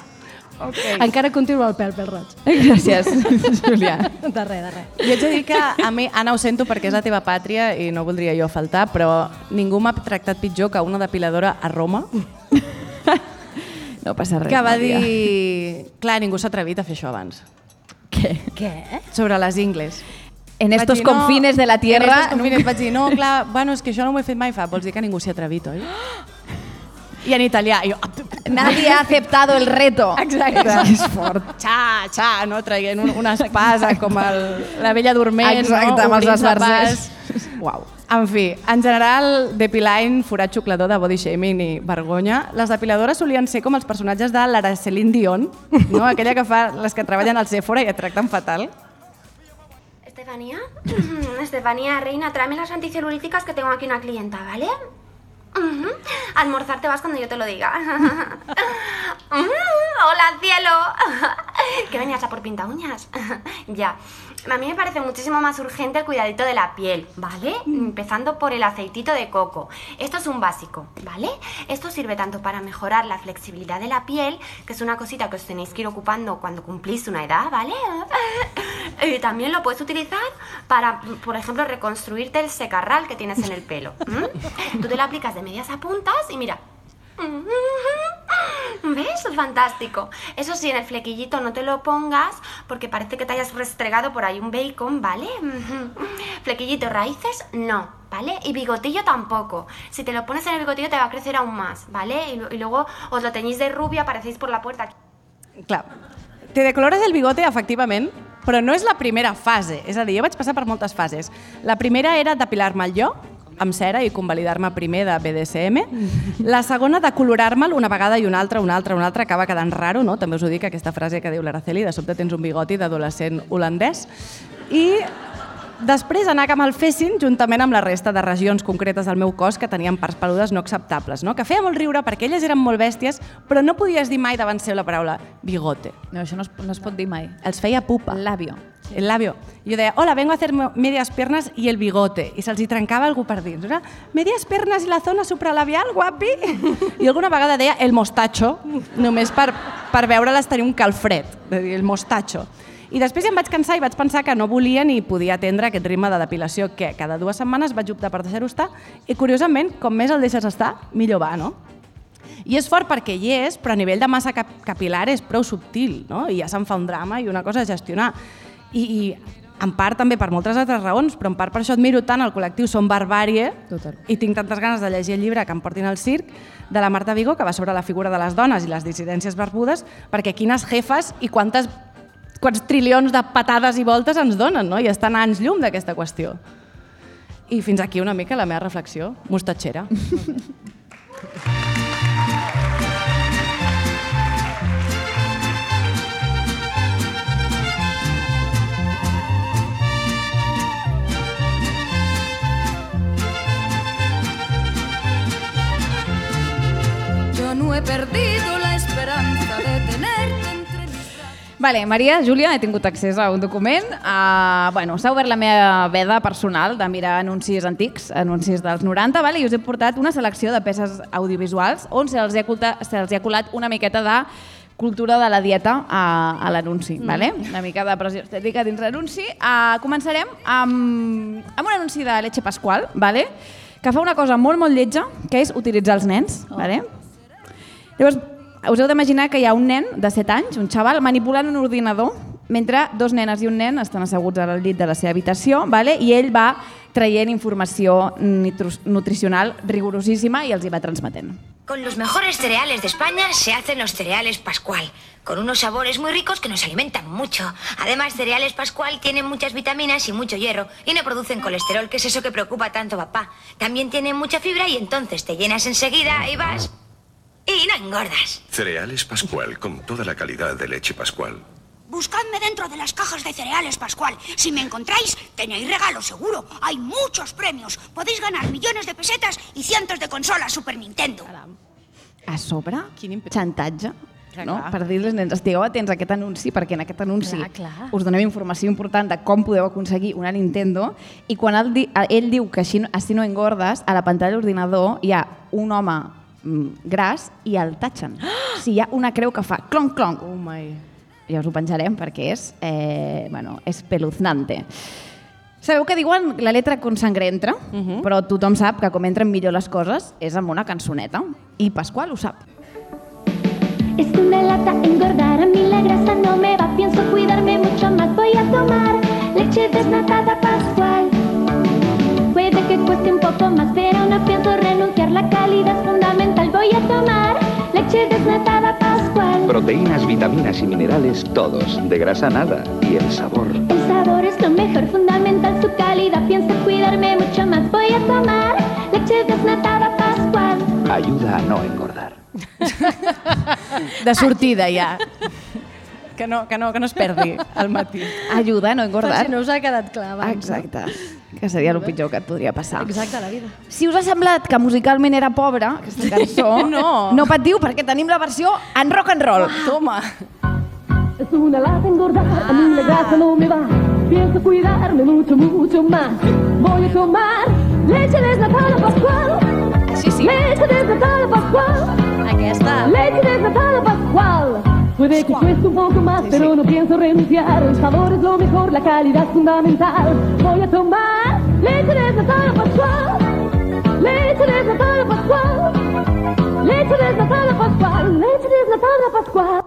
Okay. encara continua el pèl pèl roig Gràcies, Julià. de res, de res Jo haig de dir que a mi, Anna, ho sento perquè és la teva pàtria i no voldria jo faltar, però ningú m'ha tractat pitjor que una depiladora a Roma, No passa res, que va Maria. dir... Clar, ningú s'ha atrevit a fer això abans. Què? què? Sobre les ingles. En Vaig estos dir, no, confines de la En tierra... estos confines vaig dir, no, clar, bueno, és que això no ho he fet mai, fa, vols dir que ningú s'hi ha atrevit, oi? I en italià, i jo... Nadie ha aceptado el reto. Exacte. És fort. Xa, xa, no? Traient un, una espasa com el, la vella dorment, Exacte, no? amb els esbarzers. pas. Uau. En fi, en general, Depiline, forat xuclador de body shaming i vergonya, les depiladores solien ser com els personatges de l'Araceline Dion, no? aquella que fa les que treballen al Sephora i et tracten fatal. Estefanía, Estefanía, reina, tráeme las anticelulíticas que tengo aquí una clienta, ¿vale? Ujú. Almorzar te vas cuando yo te lo diga. Mm, Hola, cielo. ¿Qué venías a por pinta uñas? ya. A mí me parece muchísimo más urgente el cuidadito de la piel, ¿vale? Empezando por el aceitito de coco. Esto es un básico, ¿vale? Esto sirve tanto para mejorar la flexibilidad de la piel, que es una cosita que os tenéis que ir ocupando cuando cumplís una edad, ¿vale? Y también lo puedes utilizar para, por ejemplo, reconstruirte el secarral que tienes en el pelo. Tú te lo aplicas de medias a puntas y mira. ¿Ves? Fantástico. Eso sí, en el flequillito no te lo pongas porque parece que te hayas restregado por ahí un bacon, ¿vale? Flequillito, raíces, no, ¿vale? Y bigotillo tampoco. Si te lo pones en el bigotillo te va a crecer aún más, ¿vale? Y, y luego os lo teñís de rubia, aparecéis por la puerta. Clar, te decolores el bigote, efectivament, però no és la primera fase. És a dir, jo vaig passar per moltes fases. La primera era depilar-me'l jo, amb cera i convalidar-me primer de BDSM. La segona, de colorar-me'l una vegada i una altra, una altra, una altra, acaba quedant raro, no? També us ho dic, aquesta frase que diu l'Araceli, de sobte tens un bigoti d'adolescent holandès. I després anar que me'l fessin juntament amb la resta de regions concretes del meu cos que tenien parts peludes no acceptables, no? que feia molt riure perquè elles eren molt bèsties, però no podies dir mai davant seu la paraula bigote. No, això no es, no es pot dir mai. Els feia pupa. Labio. El labio. I jo deia, hola, vengo a hacer medias piernas y el bigote. I se'ls hi trencava algú per dins. Era, medias piernas i la zona supralabial, guapi. I alguna vegada deia el mostacho, només per, per veure'les tenir un calfred, de dir, el mostacho. I després ja em vaig cansar i vaig pensar que no volia ni podia atendre aquest ritme de depilació que cada dues setmanes vaig optar per deixar-ho estar i curiosament, com més el deixes estar, millor va, no? I és fort perquè hi és, però a nivell de massa cap capilar és prou subtil, no? I ja se'n fa un drama i una cosa a gestionar. I, i en part també per moltes altres raons, però en part per això admiro tant el col·lectiu Som Barbàrie Total. i tinc tantes ganes de llegir el llibre que em portin al circ de la Marta Vigo, que va sobre la figura de les dones i les dissidències barbudes, perquè quines jefes i quantes, quants trilions de patades i voltes ens donen, no? I estan anys llum d'aquesta qüestió. I fins aquí una mica la meva reflexió mostatxera. Yo no he perdido Vale, Maria, Júlia, he tingut accés a un document. Uh, bueno, S'ha obert la meva veda personal de mirar anuncis antics, anuncis dels 90, vale? i us he portat una selecció de peces audiovisuals on se'ls ha, culta- se'ls ha colat una miqueta de cultura de la dieta a, a l'anunci, mm. vale? una mica de pressió estètica dins l'anunci. Uh, començarem amb, amb un anunci de Leche Pasqual, vale? que fa una cosa molt, molt lletja, que és utilitzar els nens. Oh. Vale? Llavors, us heu d'imaginar que hi ha un nen de 7 anys, un xaval, manipulant un ordinador, mentre dos nenes i un nen estan asseguts al llit de la seva habitació, vale? i ell va traient informació nutricional rigorosíssima i els hi va transmetent. Con los mejores cereales de España se hacen los cereales Pascual, con unos sabores muy ricos que nos alimentan mucho. Además, cereales Pascual tienen muchas vitaminas y mucho hierro y no producen colesterol, que es eso que preocupa tanto papá. También tienen mucha fibra y entonces te llenas enseguida y vas... y no engordas. Cereales Pascual con toda la calidad de leche Pascual. Buscadme dentro de las cajas de cereales, Pascual. Si me encontráis, tenéis regalo seguro. Hay muchos premios. Podéis ganar millones de pesetas y cientos de consolas Super Nintendo. A sobre, xantatge, Clar, no? clar. per dir-los nens, estigueu atents a aquest anunci, perquè en aquest anunci Clar, clar. us donem informació important de com podeu aconseguir una Nintendo, i quan ell, di, ell diu que així, no- així no engordes, a la pantalla de l'ordinador hi ha un home gras i el tatxen. O sigui, hi ha una creu que fa clonc, clonc. Oh my. Ja us ho penjarem perquè és, eh, bueno, espeluznante. Sabeu que diuen la letra con sangre entra, uh -huh. però tothom sap que com entren millor les coses és amb una cançoneta. I Pasqual ho sap. Es que me lata engordar, a mí la grasa no me va, pienso cuidarme mucho más, voy a tomar leche desnatada pascual. Puede que cueste un poco más, pero no pienso renunciar, la calidad voy a tomar leche desnatada pascual. Proteínas, vitaminas y minerales, todos. De grasa nada. Y el sabor. El sabor es lo mejor, fundamental su calidad, pienso cuidarme mucho más, voy a tomar leche desnatada pascual. Ayuda a no engordar. De sortida, ja. Que no, que no, que no es perdi al matí. Ajuda no engordar. Per si no us ha quedat clar abans. Exacte. Que seria el pitjor que et podria passar. Exacte, la vida. Si us ha semblat que musicalment era pobra, aquesta cançó, No. no patiu perquè tenim la versió en rock and roll. Toma. Es una lata engordar, a mí la grasa no me va. Pienso cuidarme mucho, mucho más. Voy a tomar leche desnatada pascual. Sí, sí. Leche desnatada pascual. Aquesta. Leche desnatada pascual. Puede que cueste un poco más, pero no pienso renunciar. El sabor es lo mejor, la calidad es fundamental. Voy a tomar leche desnatada pascual. Leche desnatada pascual. Leche desnatada Pascual, leche desnatada Pascual.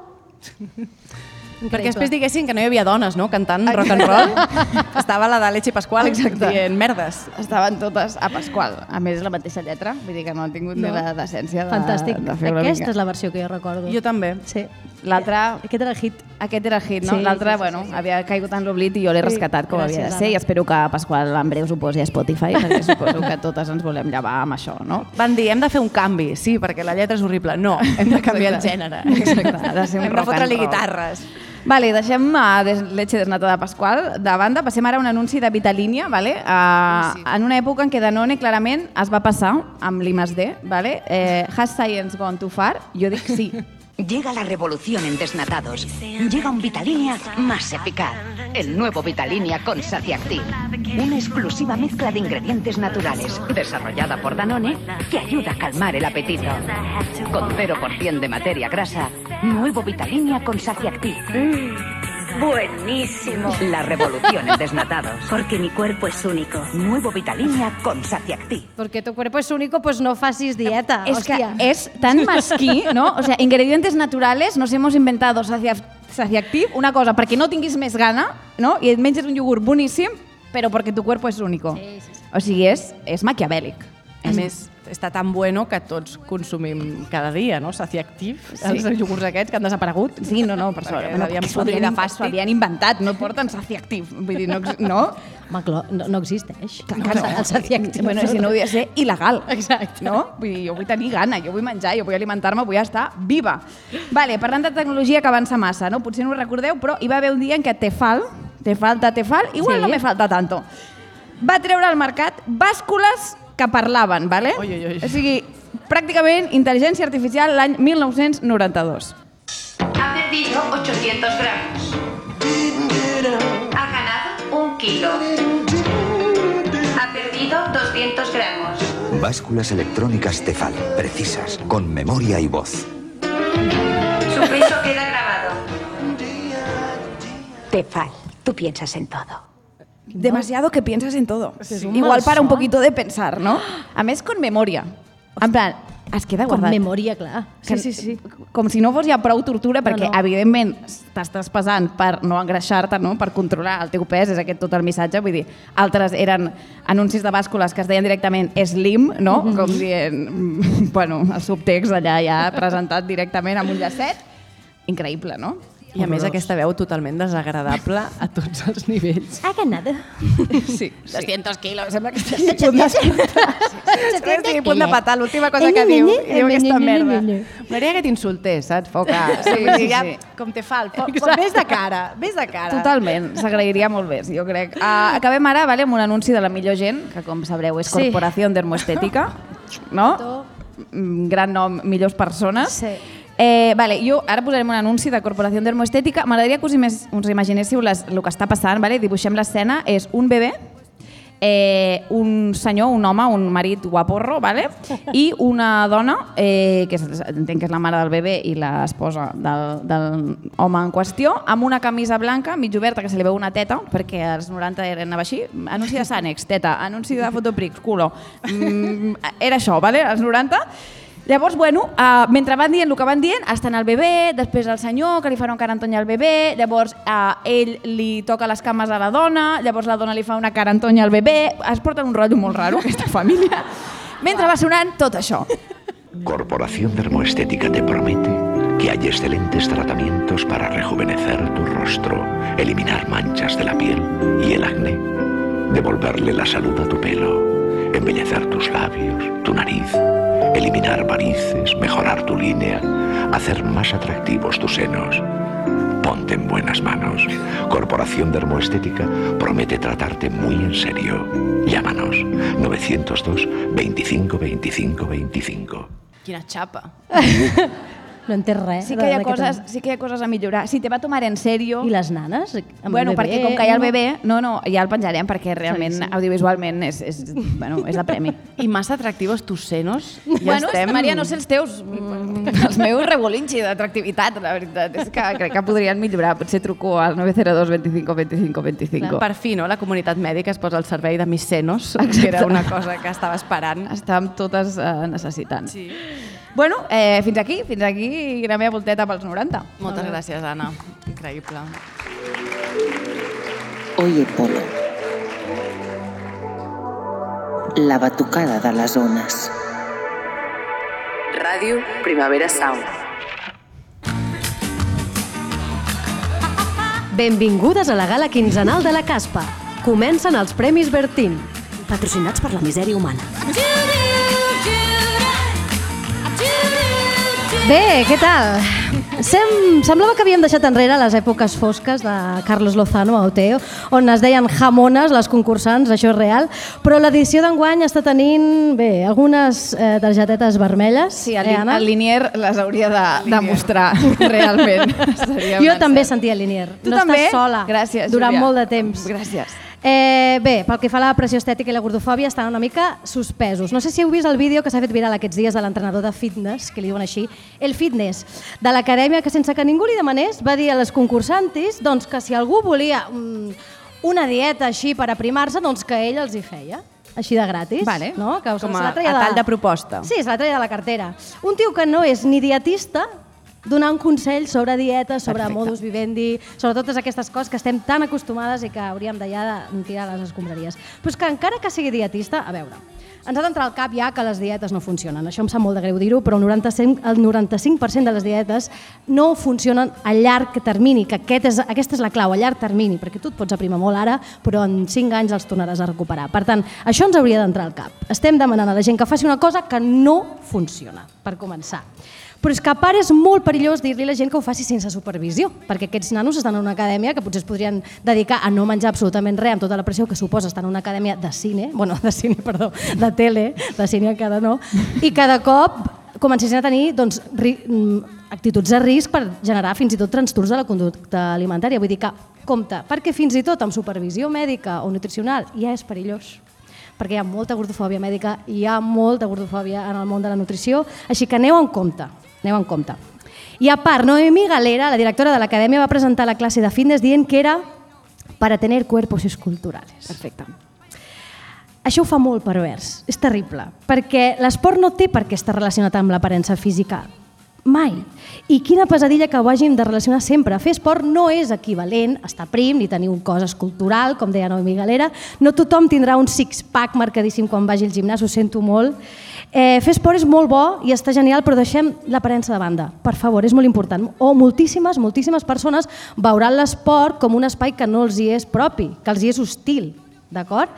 Perquè després diguessin que no hi havia dones, no?, cantant rock and roll. Estava la de Leche Pascual Exacte. dient merdes. Estaven totes a Pasqual. A més, és la mateixa lletra, vull dir que no han tingut No. ni la decència de, Fantàstic. de fer una Aquesta mica. és la versió que jo recordo. Jo també. Sí. L'altre... Aquest era el hit. Aquest era el hit, no? Sí, L'altre, sí, sí, bueno, sí, sí. havia caigut en l'oblit i jo l'he Sí, rescatat com havia de ser i espero que Pasqual en breu s'ho posi a Spotify perquè suposo que totes ens volem llevar amb això, no? Van dir, hem de fer un canvi, sí, perquè la lletra és horrible. No, hem de canviar el gènere. Exacte, ha de ser un hem de rock and fotre-li roll. guitarres. Vale, deixem uh, des Leche desnatada de Pasqual de banda. Passem ara a un anunci de Vitalínia, vale? Uh, en una època en què Danone clarament es va passar amb l'I+D. Vale? Eh, has science gone too far? Jo dic sí. Llega la revolución en desnatados. Llega un Vitalinia más eficaz. El nuevo Vitalinia con Saciactin. Una exclusiva mezcla de ingredientes naturales, desarrollada por Danone, que ayuda a calmar el apetito. Con 0% de materia grasa, nuevo Vitalinia con Saciactin. Buenísimo. La revolución en desnatados. Porque mi cuerpo es único. Nuevo Vitalinia con Saciactin. Porque tu cuerpo es único, pues no facis dieta, Es que hòstia. es tan masquí, ¿no? O sea, ingredientes naturales, nos hemos inventado Saciactiv, una cosa, perquè no tinguis més gana, no? I et menges un iogurt boníssim, però perquè tu cuerpo és único. Sí, sí, sí. O sigui, és, és maquiavèlic. A més, està tan bueno que tots consumim cada dia, no? Saciactiv, sí. els iogurts aquests que han desaparegut. Sí, no, no, per sort. Perquè Bueno, perquè s'ho havien, havien inventat, no porten saciactiv. Vull dir, no... no? Home, clar, no, no existeix. Clar no, no. El saciactiu. Bueno, si no hauria de ser il·legal. Exacte. No? Vull dir, jo vull tenir gana, jo vull menjar, jo vull alimentar-me, vull estar viva. Vale, parlant de tecnologia que avança massa, no? Potser no ho recordeu, però hi va haver un dia en què Tefal, te falta Tefal, igual Sí. no me falta tanto, va treure al mercat bàscules que parlaven, vale? Oi, oi, oi. O sigui, pràcticament intel·ligència artificial l'any 1992. Ha perdido 800 gramos. Ha ganado un kilo. Ha perdido 200 gramos. Básculas electrónicas Tefal, precisas, con memoria y voz. Su peso queda grabado. Tefal, tú piensas en todo. Demasiado que piensas en todo. un Igual para un poquito de pensar, ¿no? A més, con memòria. En plan, es queda Con guardat. memòria, clar. Que, sí, sí, sí. Com si no fos ja prou tortura, perquè, No, no. evidentment, t'estàs pesant per no engreixar-te, no? per controlar el teu pes, és aquest tot el missatge. Vull dir, altres eren anuncis de bàscules que es deien directament slim, no? Mhm. Com dient, mm, bueno, el subtext allà ja presentat directament amb un llacet. Increïble, no? I a més aquesta veu totalment desagradable a tots els nivells. Ha ganado. Sí. 200 quilos, sembla que Sí, estigui a punt de... Sembla que estigui a punt de patar l'última cosa que diu. I diu aquesta merda. M'agradaria que t'insultés, saps, Foca? Sí, sí, ja, sí. Com te fa, el ves de cara, ves de cara. Totalment, s'agrairia molt més, jo crec. Uh, acabem ara vale, amb un anunci de la millor gent, que com sabreu és Sí. Corporació Dermoestètica, no? Mm, Gran nom, millors persones. Sí. Eh, vale, jo ara posarem un anunci de Corporació Dermoestètica. M'agradaria que us, us imaginéssiu les, el que està passant. Vale? Dibuixem l'escena. És un bebè, eh, un senyor, un home, un marit guaporro, vale? i una dona, eh, que és, entenc que és la mare del bebè i l'esposa del, del home en qüestió, amb una camisa blanca, mig oberta, que se li veu una teta, perquè als 90 era anava així, anunci de Sanex, teta, anunci de Fotoprix, culo. Mm, era això, vale? als 90. Llavors, bueno, uh, mentre van dient el que van dient, estan el bebè, després el senyor, que li farà un carantonya al bebè, llavors uh, ell li toca les cames a la dona, llavors la dona li fa una carantonya al bebè, es porten un rotllo molt raro, aquesta família, mentre va sonant tot això. Corporación Dermoestética te promete que hay excelentes tratamientos para rejuvenecer tu rostro, eliminar manchas de la piel y el acné, devolverle la salud a tu pelo, embellecer tus labios, tu nariz, eliminar varices, mejorar tu línea, hacer más atractivos tus senos. Ponte en buenas manos. Corporación Dermoestética promete tratarte muy en serio. Llámanos 902 25 25 25. Quina xapa. No entenc res. Sí que, hi ha coses, sí que hi ha coses a millorar. Si te va tomar en serio... I les nanes? Amb bueno, el bebè, perquè com que hi ha el bebè, no, no, ja el penjarem perquè realment Sí, sí. audiovisualment és, és, bueno, és la premi. I massa atractius tus senos. Ja bueno, estem... Maria, no sé els teus, mm, els meus revolinxi d'atractivitat, la veritat. És que crec que podrien millorar. Potser truco al 902 25 25 25. Per fi, no? La comunitat mèdica es posa al servei de mis senos, que era una cosa que estava esperant. Estàvem totes eh, necessitant. Sí. Bueno, eh, fins aquí, fins aquí la meva volteta pels 90. Moltes gràcies, Anna. Increïble. Oye Polo. La batucada de les ones. Ràdio Primavera Sound. Benvingudes a la gala quinzenal de la Caspa. Comencen els Premis Bertín, patrocinats per la misèria humana. Bé, què tal? Sem semblava que havíem deixat enrere les èpoques fosques de Carlos Lozano a Oteo, on es deien jamones les concursants, això és real, però l'edició d'enguany està tenint, bé, algunes eh, targetetes vermelles. Sí, el, eh, Anna? el Linier les hauria de demostrar realment. Seria Jo també encert. sentia Linier. Tu no també? estàs sola. Gràcies, Durant Júlia. molt de temps. Gràcies. Eh, bé, pel que fa a la pressió estètica i la gordofòbia estan una mica suspesos. No sé si heu vist el vídeo que s'ha fet viral aquests dies de l'entrenador de fitness, que li diuen així, el fitness, de l'acadèmia que sense que ningú li demanés va dir a les concursantes doncs, que si algú volia mm, una dieta així per aprimar-se, doncs que ell els hi feia així de gratis, Vale. no? Que Com se a- a tall de proposta. Sí, se la treia de la cartera. Un tio que no és ni dietista, donant consells sobre dieta, sobre Perfecte. modus vivendi, sobre totes aquestes coses que estem tan acostumades i que hauríem de ja de tirar les escombraries. Però és que encara que sigui dietista, a veure, ens ha d'entrar al cap ja que les dietes no funcionen. Això em sap molt de greu dir-ho, però el 95%, el 95 de les dietes no funcionen a llarg termini, que aquest és, aquesta és la clau, a llarg termini, perquè tu et pots aprimar molt ara, però en 5 anys els tornaràs a recuperar. Per tant, això ens hauria d'entrar al cap. Estem demanant a la gent que faci una cosa que no funciona, per començar. Però és que a part és molt perillós dir-li a la gent que ho faci sense supervisió, perquè aquests nanos estan en una acadèmia que potser es podrien dedicar a no menjar absolutament res amb tota la pressió que suposa estar en una acadèmia de cine, bueno, de cine, perdó, de tele, de cine encara no, i cada cop comencessin a tenir doncs, ri, mm, actituds de risc per generar fins i tot trastorns de la conducta alimentària. Vull dir que, compte, perquè fins i tot amb supervisió mèdica o nutricional ja és perillós perquè hi ha molta gordofòbia mèdica hi ha molta gordofòbia en el món de la nutrició, així que aneu en compte, aneu en compte. I a part, Noemí Galera, la directora de l'acadèmia, va presentar la classe de fitness dient que era para tener cuerpos esculturales. Perfecte. Això ho fa molt pervers, és terrible, perquè l'esport no té per què estar relacionat amb l'aparença física. Mai. I quina pesadilla que ho hàgim de relacionar sempre. Fer esport no és equivalent a estar prim ni tenir un cos escultural, com deia Noemi Galera. No tothom tindrà un six-pack marcadíssim quan vagi al gimnàs, ho sento molt. Eh, fer esport és molt bo i està genial, però deixem l'aparença de banda. Per favor, és molt important. O moltíssimes, moltíssimes persones veuran l'esport com un espai que no els hi és propi, que els hi és hostil, d'acord?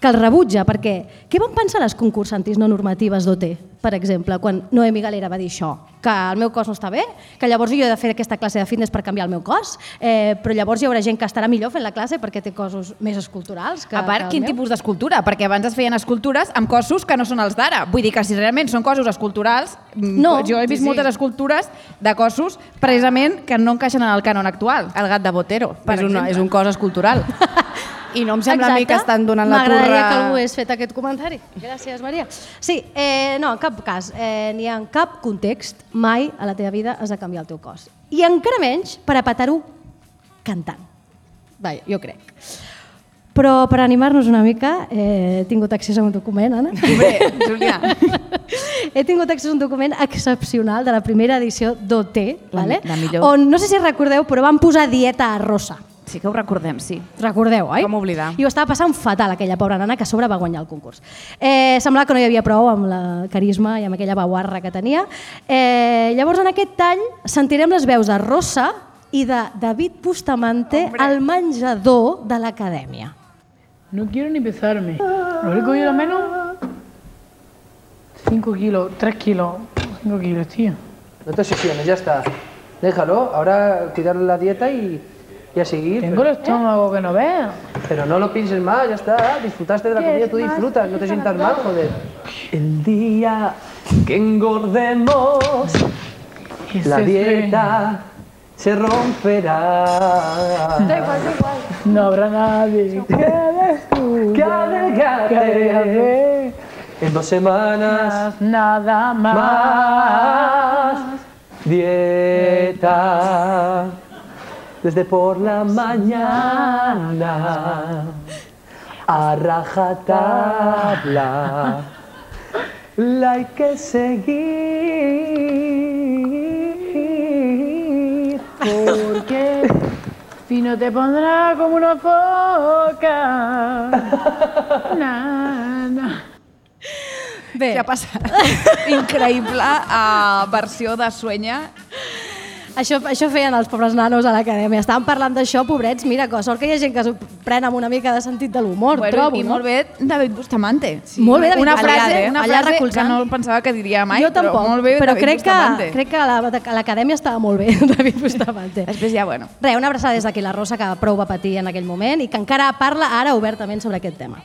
Que el rebutja, perquè què van pensar les concursantis no normatives d'OT, per exemple, quan Noemi Galera va dir això, que el meu cos no està bé, que llavors jo he de fer aquesta classe de fitness per canviar el meu cos, eh, però llavors hi haurà gent que estarà millor fent la classe perquè té cossos més esculturals que, A part, que quin meu. tipus d'escultura? Perquè abans es feien escultures amb cossos que no són els d'ara. Vull dir que si realment són cossos esculturals, mm, No, jo he vist sí, sí. moltes escultures de cossos precisament que no encaixen en el cànon actual. El gat de Botero Per és, una, exemple. és un cos escultural. I no em sembla a mi que Exacte. estan donant la turra... M'agradaria que algú hagués fet aquest comentari. Gràcies, Maria. Sí, eh, no, en cap cas, eh, ni en cap context, mai a la teva vida has de canviar el teu cos. I encara menys per apatar-ho cantant. Vaja, jo crec. Però per animar-nos una mica, eh, he tingut accés a un document, Anna. Bé, Júlia. he tingut accés a un document excepcional de la primera edició d'OT, vale? la millor. on no sé si recordeu, però van posar dieta a rosa. Sí que ho recordem, sí. Recordeu, oi? Com oblidar? I ho estava passant fatal, aquella pobra nana que a sobre va guanyar el concurs. Eh, semblava que no hi havia prou amb la carisma i amb aquella baguarra que tenia. Eh, llavors, en aquest tall, sentirem les veus de Rosa i de David Bustamante al menjador de l'acadèmia. No quiero ni pesarme. Lo he cogido menos 5 kilos, 3 kilos, 5 kilos, tío. No te obsesiones, ya está. Déjalo, ahora cuidar la dieta y, y a seguir. Tengo el estómago que no veas. Pero no lo pienses más, ya está. Disfrutaste de la comida, tú disfrutas, no te sientas mal, joder. El día que engordemos, la dieta se romperá. No habrá nadie que descubra Que adelgace. que adelgace En dos semanas nada más. más dieta desde por la mañana a rajatabla. La hay que seguir porque Fino te pondrá como una foca. Na, na. Bé. Què ha passat? Increïble uh, versió de Això, això feien els pobres nanos a l'acadèmia. Estàvem parlant d'això, pobrets. Mira, que sort que hi ha gent que s'ho pren amb una mica de sentit de l'humor, Bueno, trobo, I no? molt bé David Bustamante. Sí. Molt bé, David una Bustamante. frase, Allà, una allà frase que recolzant. no pensava que diria mai, jo tampoc, però molt bé però David crec que, Bustamante. crec que a la- a l'acadèmia estava molt bé, David Bustamante. Després ja, bueno. Res, una abraçada des d'aquí la Rosa, que prou va patir en aquell moment i que encara parla ara obertament sobre aquest tema.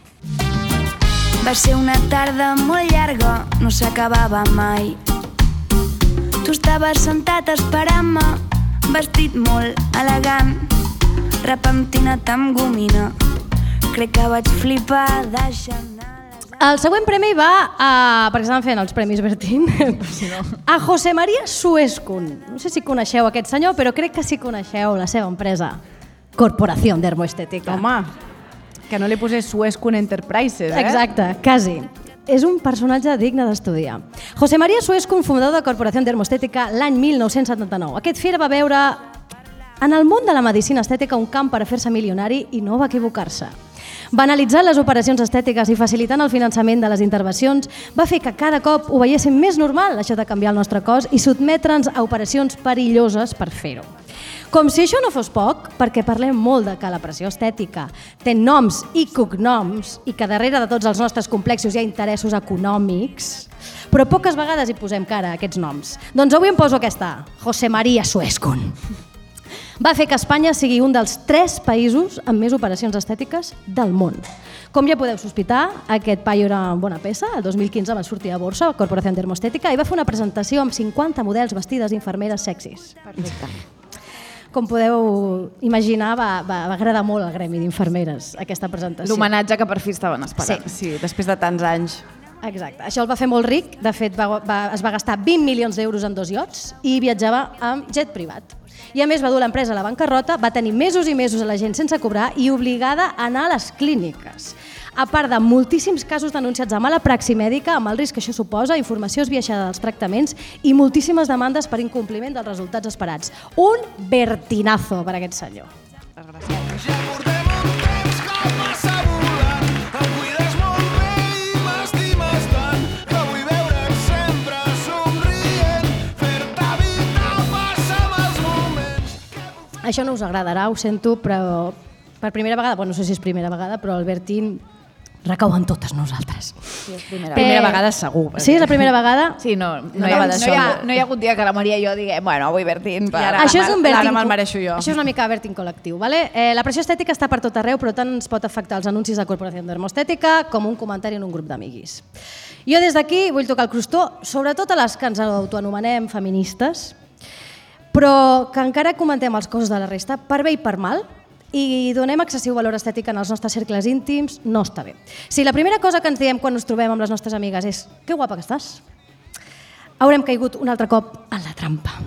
Va ser una tarda molt llarga, no s'acabava mai. Tu estaves sentat esperant-me, vestit molt elegant, repentinat amb gomina. Crec que vaig flipar deixant... El següent premi va a... perquè estaven fent els Premis Bertín. A José María Suescun. No sé si coneixeu aquest senyor, però crec que sí coneixeu la seva empresa. Corporació Dermoestética. Home, que no li posés Suescun Enterprises, eh? Exacte, quasi. És un personatge digne d'estudiar. José María Suescun, fundador de Corporació Dermoestética l'any 1979. Aquest fier va veure en el món de la medicina estètica un camp per fer-se milionari i no va equivocar-se. Banalitzant les operacions estètiques i facilitant el finançament de les intervencions va fer que cada cop ho veiéssim més normal, això de canviar el nostre cos i sotmetre'ns a operacions perilloses per fer-ho. Com si això no fos poc, perquè parlem molt de que la pressió estètica té noms i cognoms i que darrere de tots els nostres complexos hi ha interessos econòmics, però poques vegades hi posem cara a aquests noms. Doncs avui em poso aquesta, José María Suescun. Va fer que Espanya sigui un dels tres països amb més operacions estètiques del món. Com ja podeu sospitar, aquest paio era una bona peça. El 2015 va sortir a borsa, a Corporació Dermostètica, i va fer una presentació amb 50 models vestides d'infermeres sexis. Perfecte. Com podeu imaginar, va, va, va agradar molt al gremi d'infermeres aquesta presentació. L'homenatge que per fi estaven esperant. Sí. sí, després de tants anys. Exacte. Això el va fer molt ric. De fet, va, va, es va gastar 20 milions d'euros en dos iots i viatjava amb jet privat. I a més va dur l'empresa a la bancarrota, va tenir mesos i mesos a la gent sense cobrar i obligada a anar a les clíniques. A part de moltíssims casos denunciats a mala praxi mèdica, amb el risc que això suposa, informació esbiaixada dels tractaments i moltíssimes demandes per incompliment dels resultats esperats. Un vertinazo per aquest senyor. Això no us agradarà, ho sento, però per primera vegada, bueno, no sé si és primera vegada, però el Bertín recau en totes nosaltres. Sí, és primera, primera vegada segur. perquè- Sí, és la primera vegada? Sí, no, no, No hi, ha, no, hi ha, no hi ha hagut dia que la Maria i jo diguem, bueno, avui Bertín... Per... Això és un Bertín, Ara me'l mereixo jo. Això és una mica Bertín col·lectiu. Vale? Eh, la pressió estètica està per tot arreu, però tant ens pot afectar els anuncis de Corporació Dermostètica com un comentari en un grup d'amiguis. Jo des d'aquí vull tocar el crostó, sobretot a les que ens autoanomenem feministes, però que encara comentem els cossos de la resta, per bé i per mal, i donem excessiu valor estètic en els nostres cercles íntims, no està bé. Si la primera cosa que ens diem quan ens trobem amb les nostres amigues és que guapa que estàs, haurem caigut un altre cop en la trampa.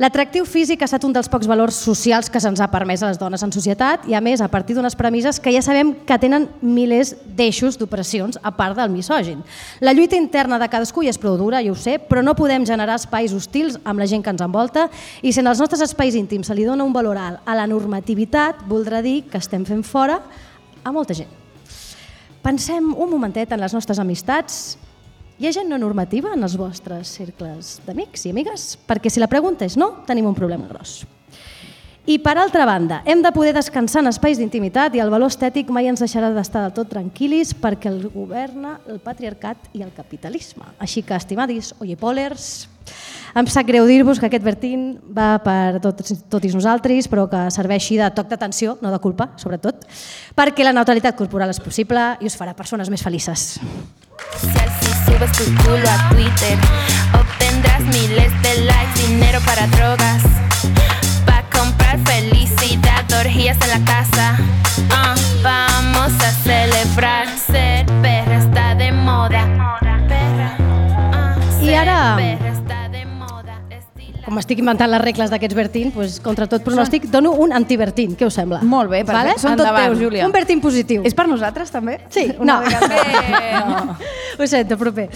L'atractiu físic ha estat un dels pocs valors socials que se'ns ha permès a les dones en societat i, a més, a partir d'unes premisses que ja sabem que tenen milers d'eixos d'operacions, a part del misògin. La lluita interna de cadascú ja és prou dura, jo ho sé, però no podem generar espais hostils amb la gent que ens envolta i si en els nostres espais íntims se li dona un valor alt a la normativitat, voldrà dir que estem fent fora a molta gent. Pensem un momentet en les nostres amistats hi ha gent no normativa en els vostres cercles d'amics i amigues? Perquè si la pregunta és no, tenim un problema gros. I per altra banda, hem de poder descansar en espais d'intimitat i el valor estètic mai ens deixarà d'estar del tot tranquil·lis perquè el governa el patriarcat i el capitalisme. Així que, estimadis ollipolers, em sap greu dir-vos que aquest Bertín va per tots, tots nosaltres, però que serveixi de toc d'atenció, no de culpa, sobretot, perquè la neutralitat corporal és possible i us farà persones més felices. Si subes tu culo a Twitter, obtendrás miles de likes, dinero para drogas, pa comprar felicidad, orgías en la casa. Ah, vamos a celebrar, ser perra está de moda. Perra, I ser ara, perra. Com estic inventant les regles d'aquests Bertín, doncs, contra tot pronòstic, dono un antibertín. Què us sembla? Molt bé, perfecte. Són tot Endavant. teus, Júlia. Un Bertín positiu. És per nosaltres, també? Sí, Una no. vegada. no. Ho sento, proper.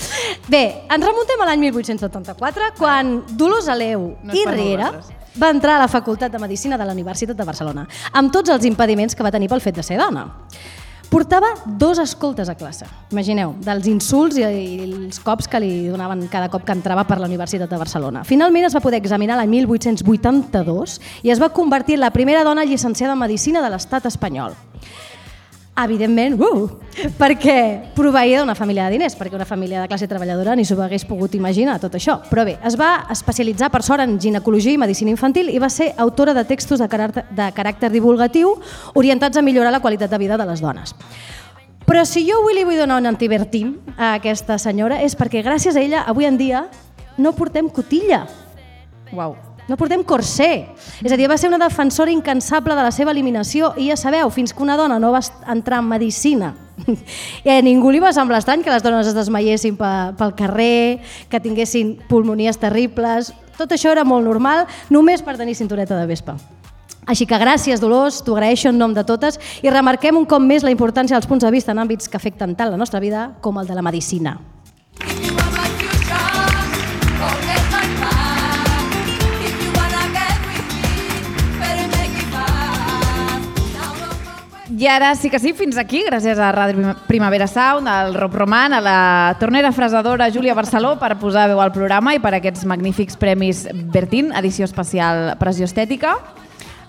Bé, ens remuntem a l'any 1874, quan Dolors Aleu No i Riera va entrar a la Facultat de Medicina de la Universitat de Barcelona, amb tots els impediments que va tenir pel fet de ser dona. Portava dos escoltes a classe, imagineu, dels insults i, els cops que li donaven cada cop que entrava per la Universitat de Barcelona. Finalment es va poder examinar l'any 1882 i es va convertir en la primera dona llicenciada en Medicina de l'estat espanyol. Evidentment, uh, perquè proveïa d'una família de diners, perquè una família de classe treballadora ni s'ho hagués pogut imaginar, tot això. Però bé, es va especialitzar per sort en ginecologia i medicina infantil i va ser autora de textos de caràcter, de caràcter divulgatiu orientats a millorar la qualitat de vida de les dones. Però si jo avui li vull donar un antivertim a aquesta senyora és perquè gràcies a ella avui en dia no portem cotilla. Uau. No portem corsé. És a dir, va ser una defensora incansable de la seva eliminació i ja sabeu, fins que una dona no va entrar en medicina i a ningú li va semblar estrany que les dones es desmaiessin pel carrer, que tinguessin pulmonies terribles... Tot això era molt normal, només per tenir cintureta de vespa. Així que gràcies, Dolors, t'ho agraeixo en nom de totes i remarquem un cop més la importància dels punts de vista en àmbits que afecten tant la nostra vida com el de la medicina. I ara sí que sí, fins aquí, gràcies a Ràdio Primavera Sound, al Rob Roman, a la tornera fresadora Júlia Barceló per posar veu al programa i per aquests magnífics premis Bertín, edició especial Pressió Estètica.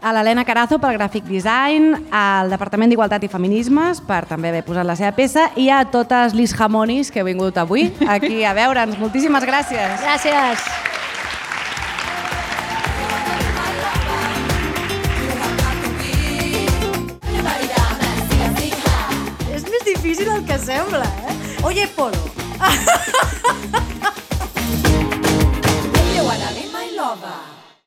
A l'Helena Carazo pel gràfic design, al Departament d'Igualtat i Feminismes per també haver posat la seva peça i a totes les jamonis que heu vingut avui aquí a veure'ns. Moltíssimes gràcies. Gràcies. sembla, eh? Oye, Polo. If you wanna be my lover.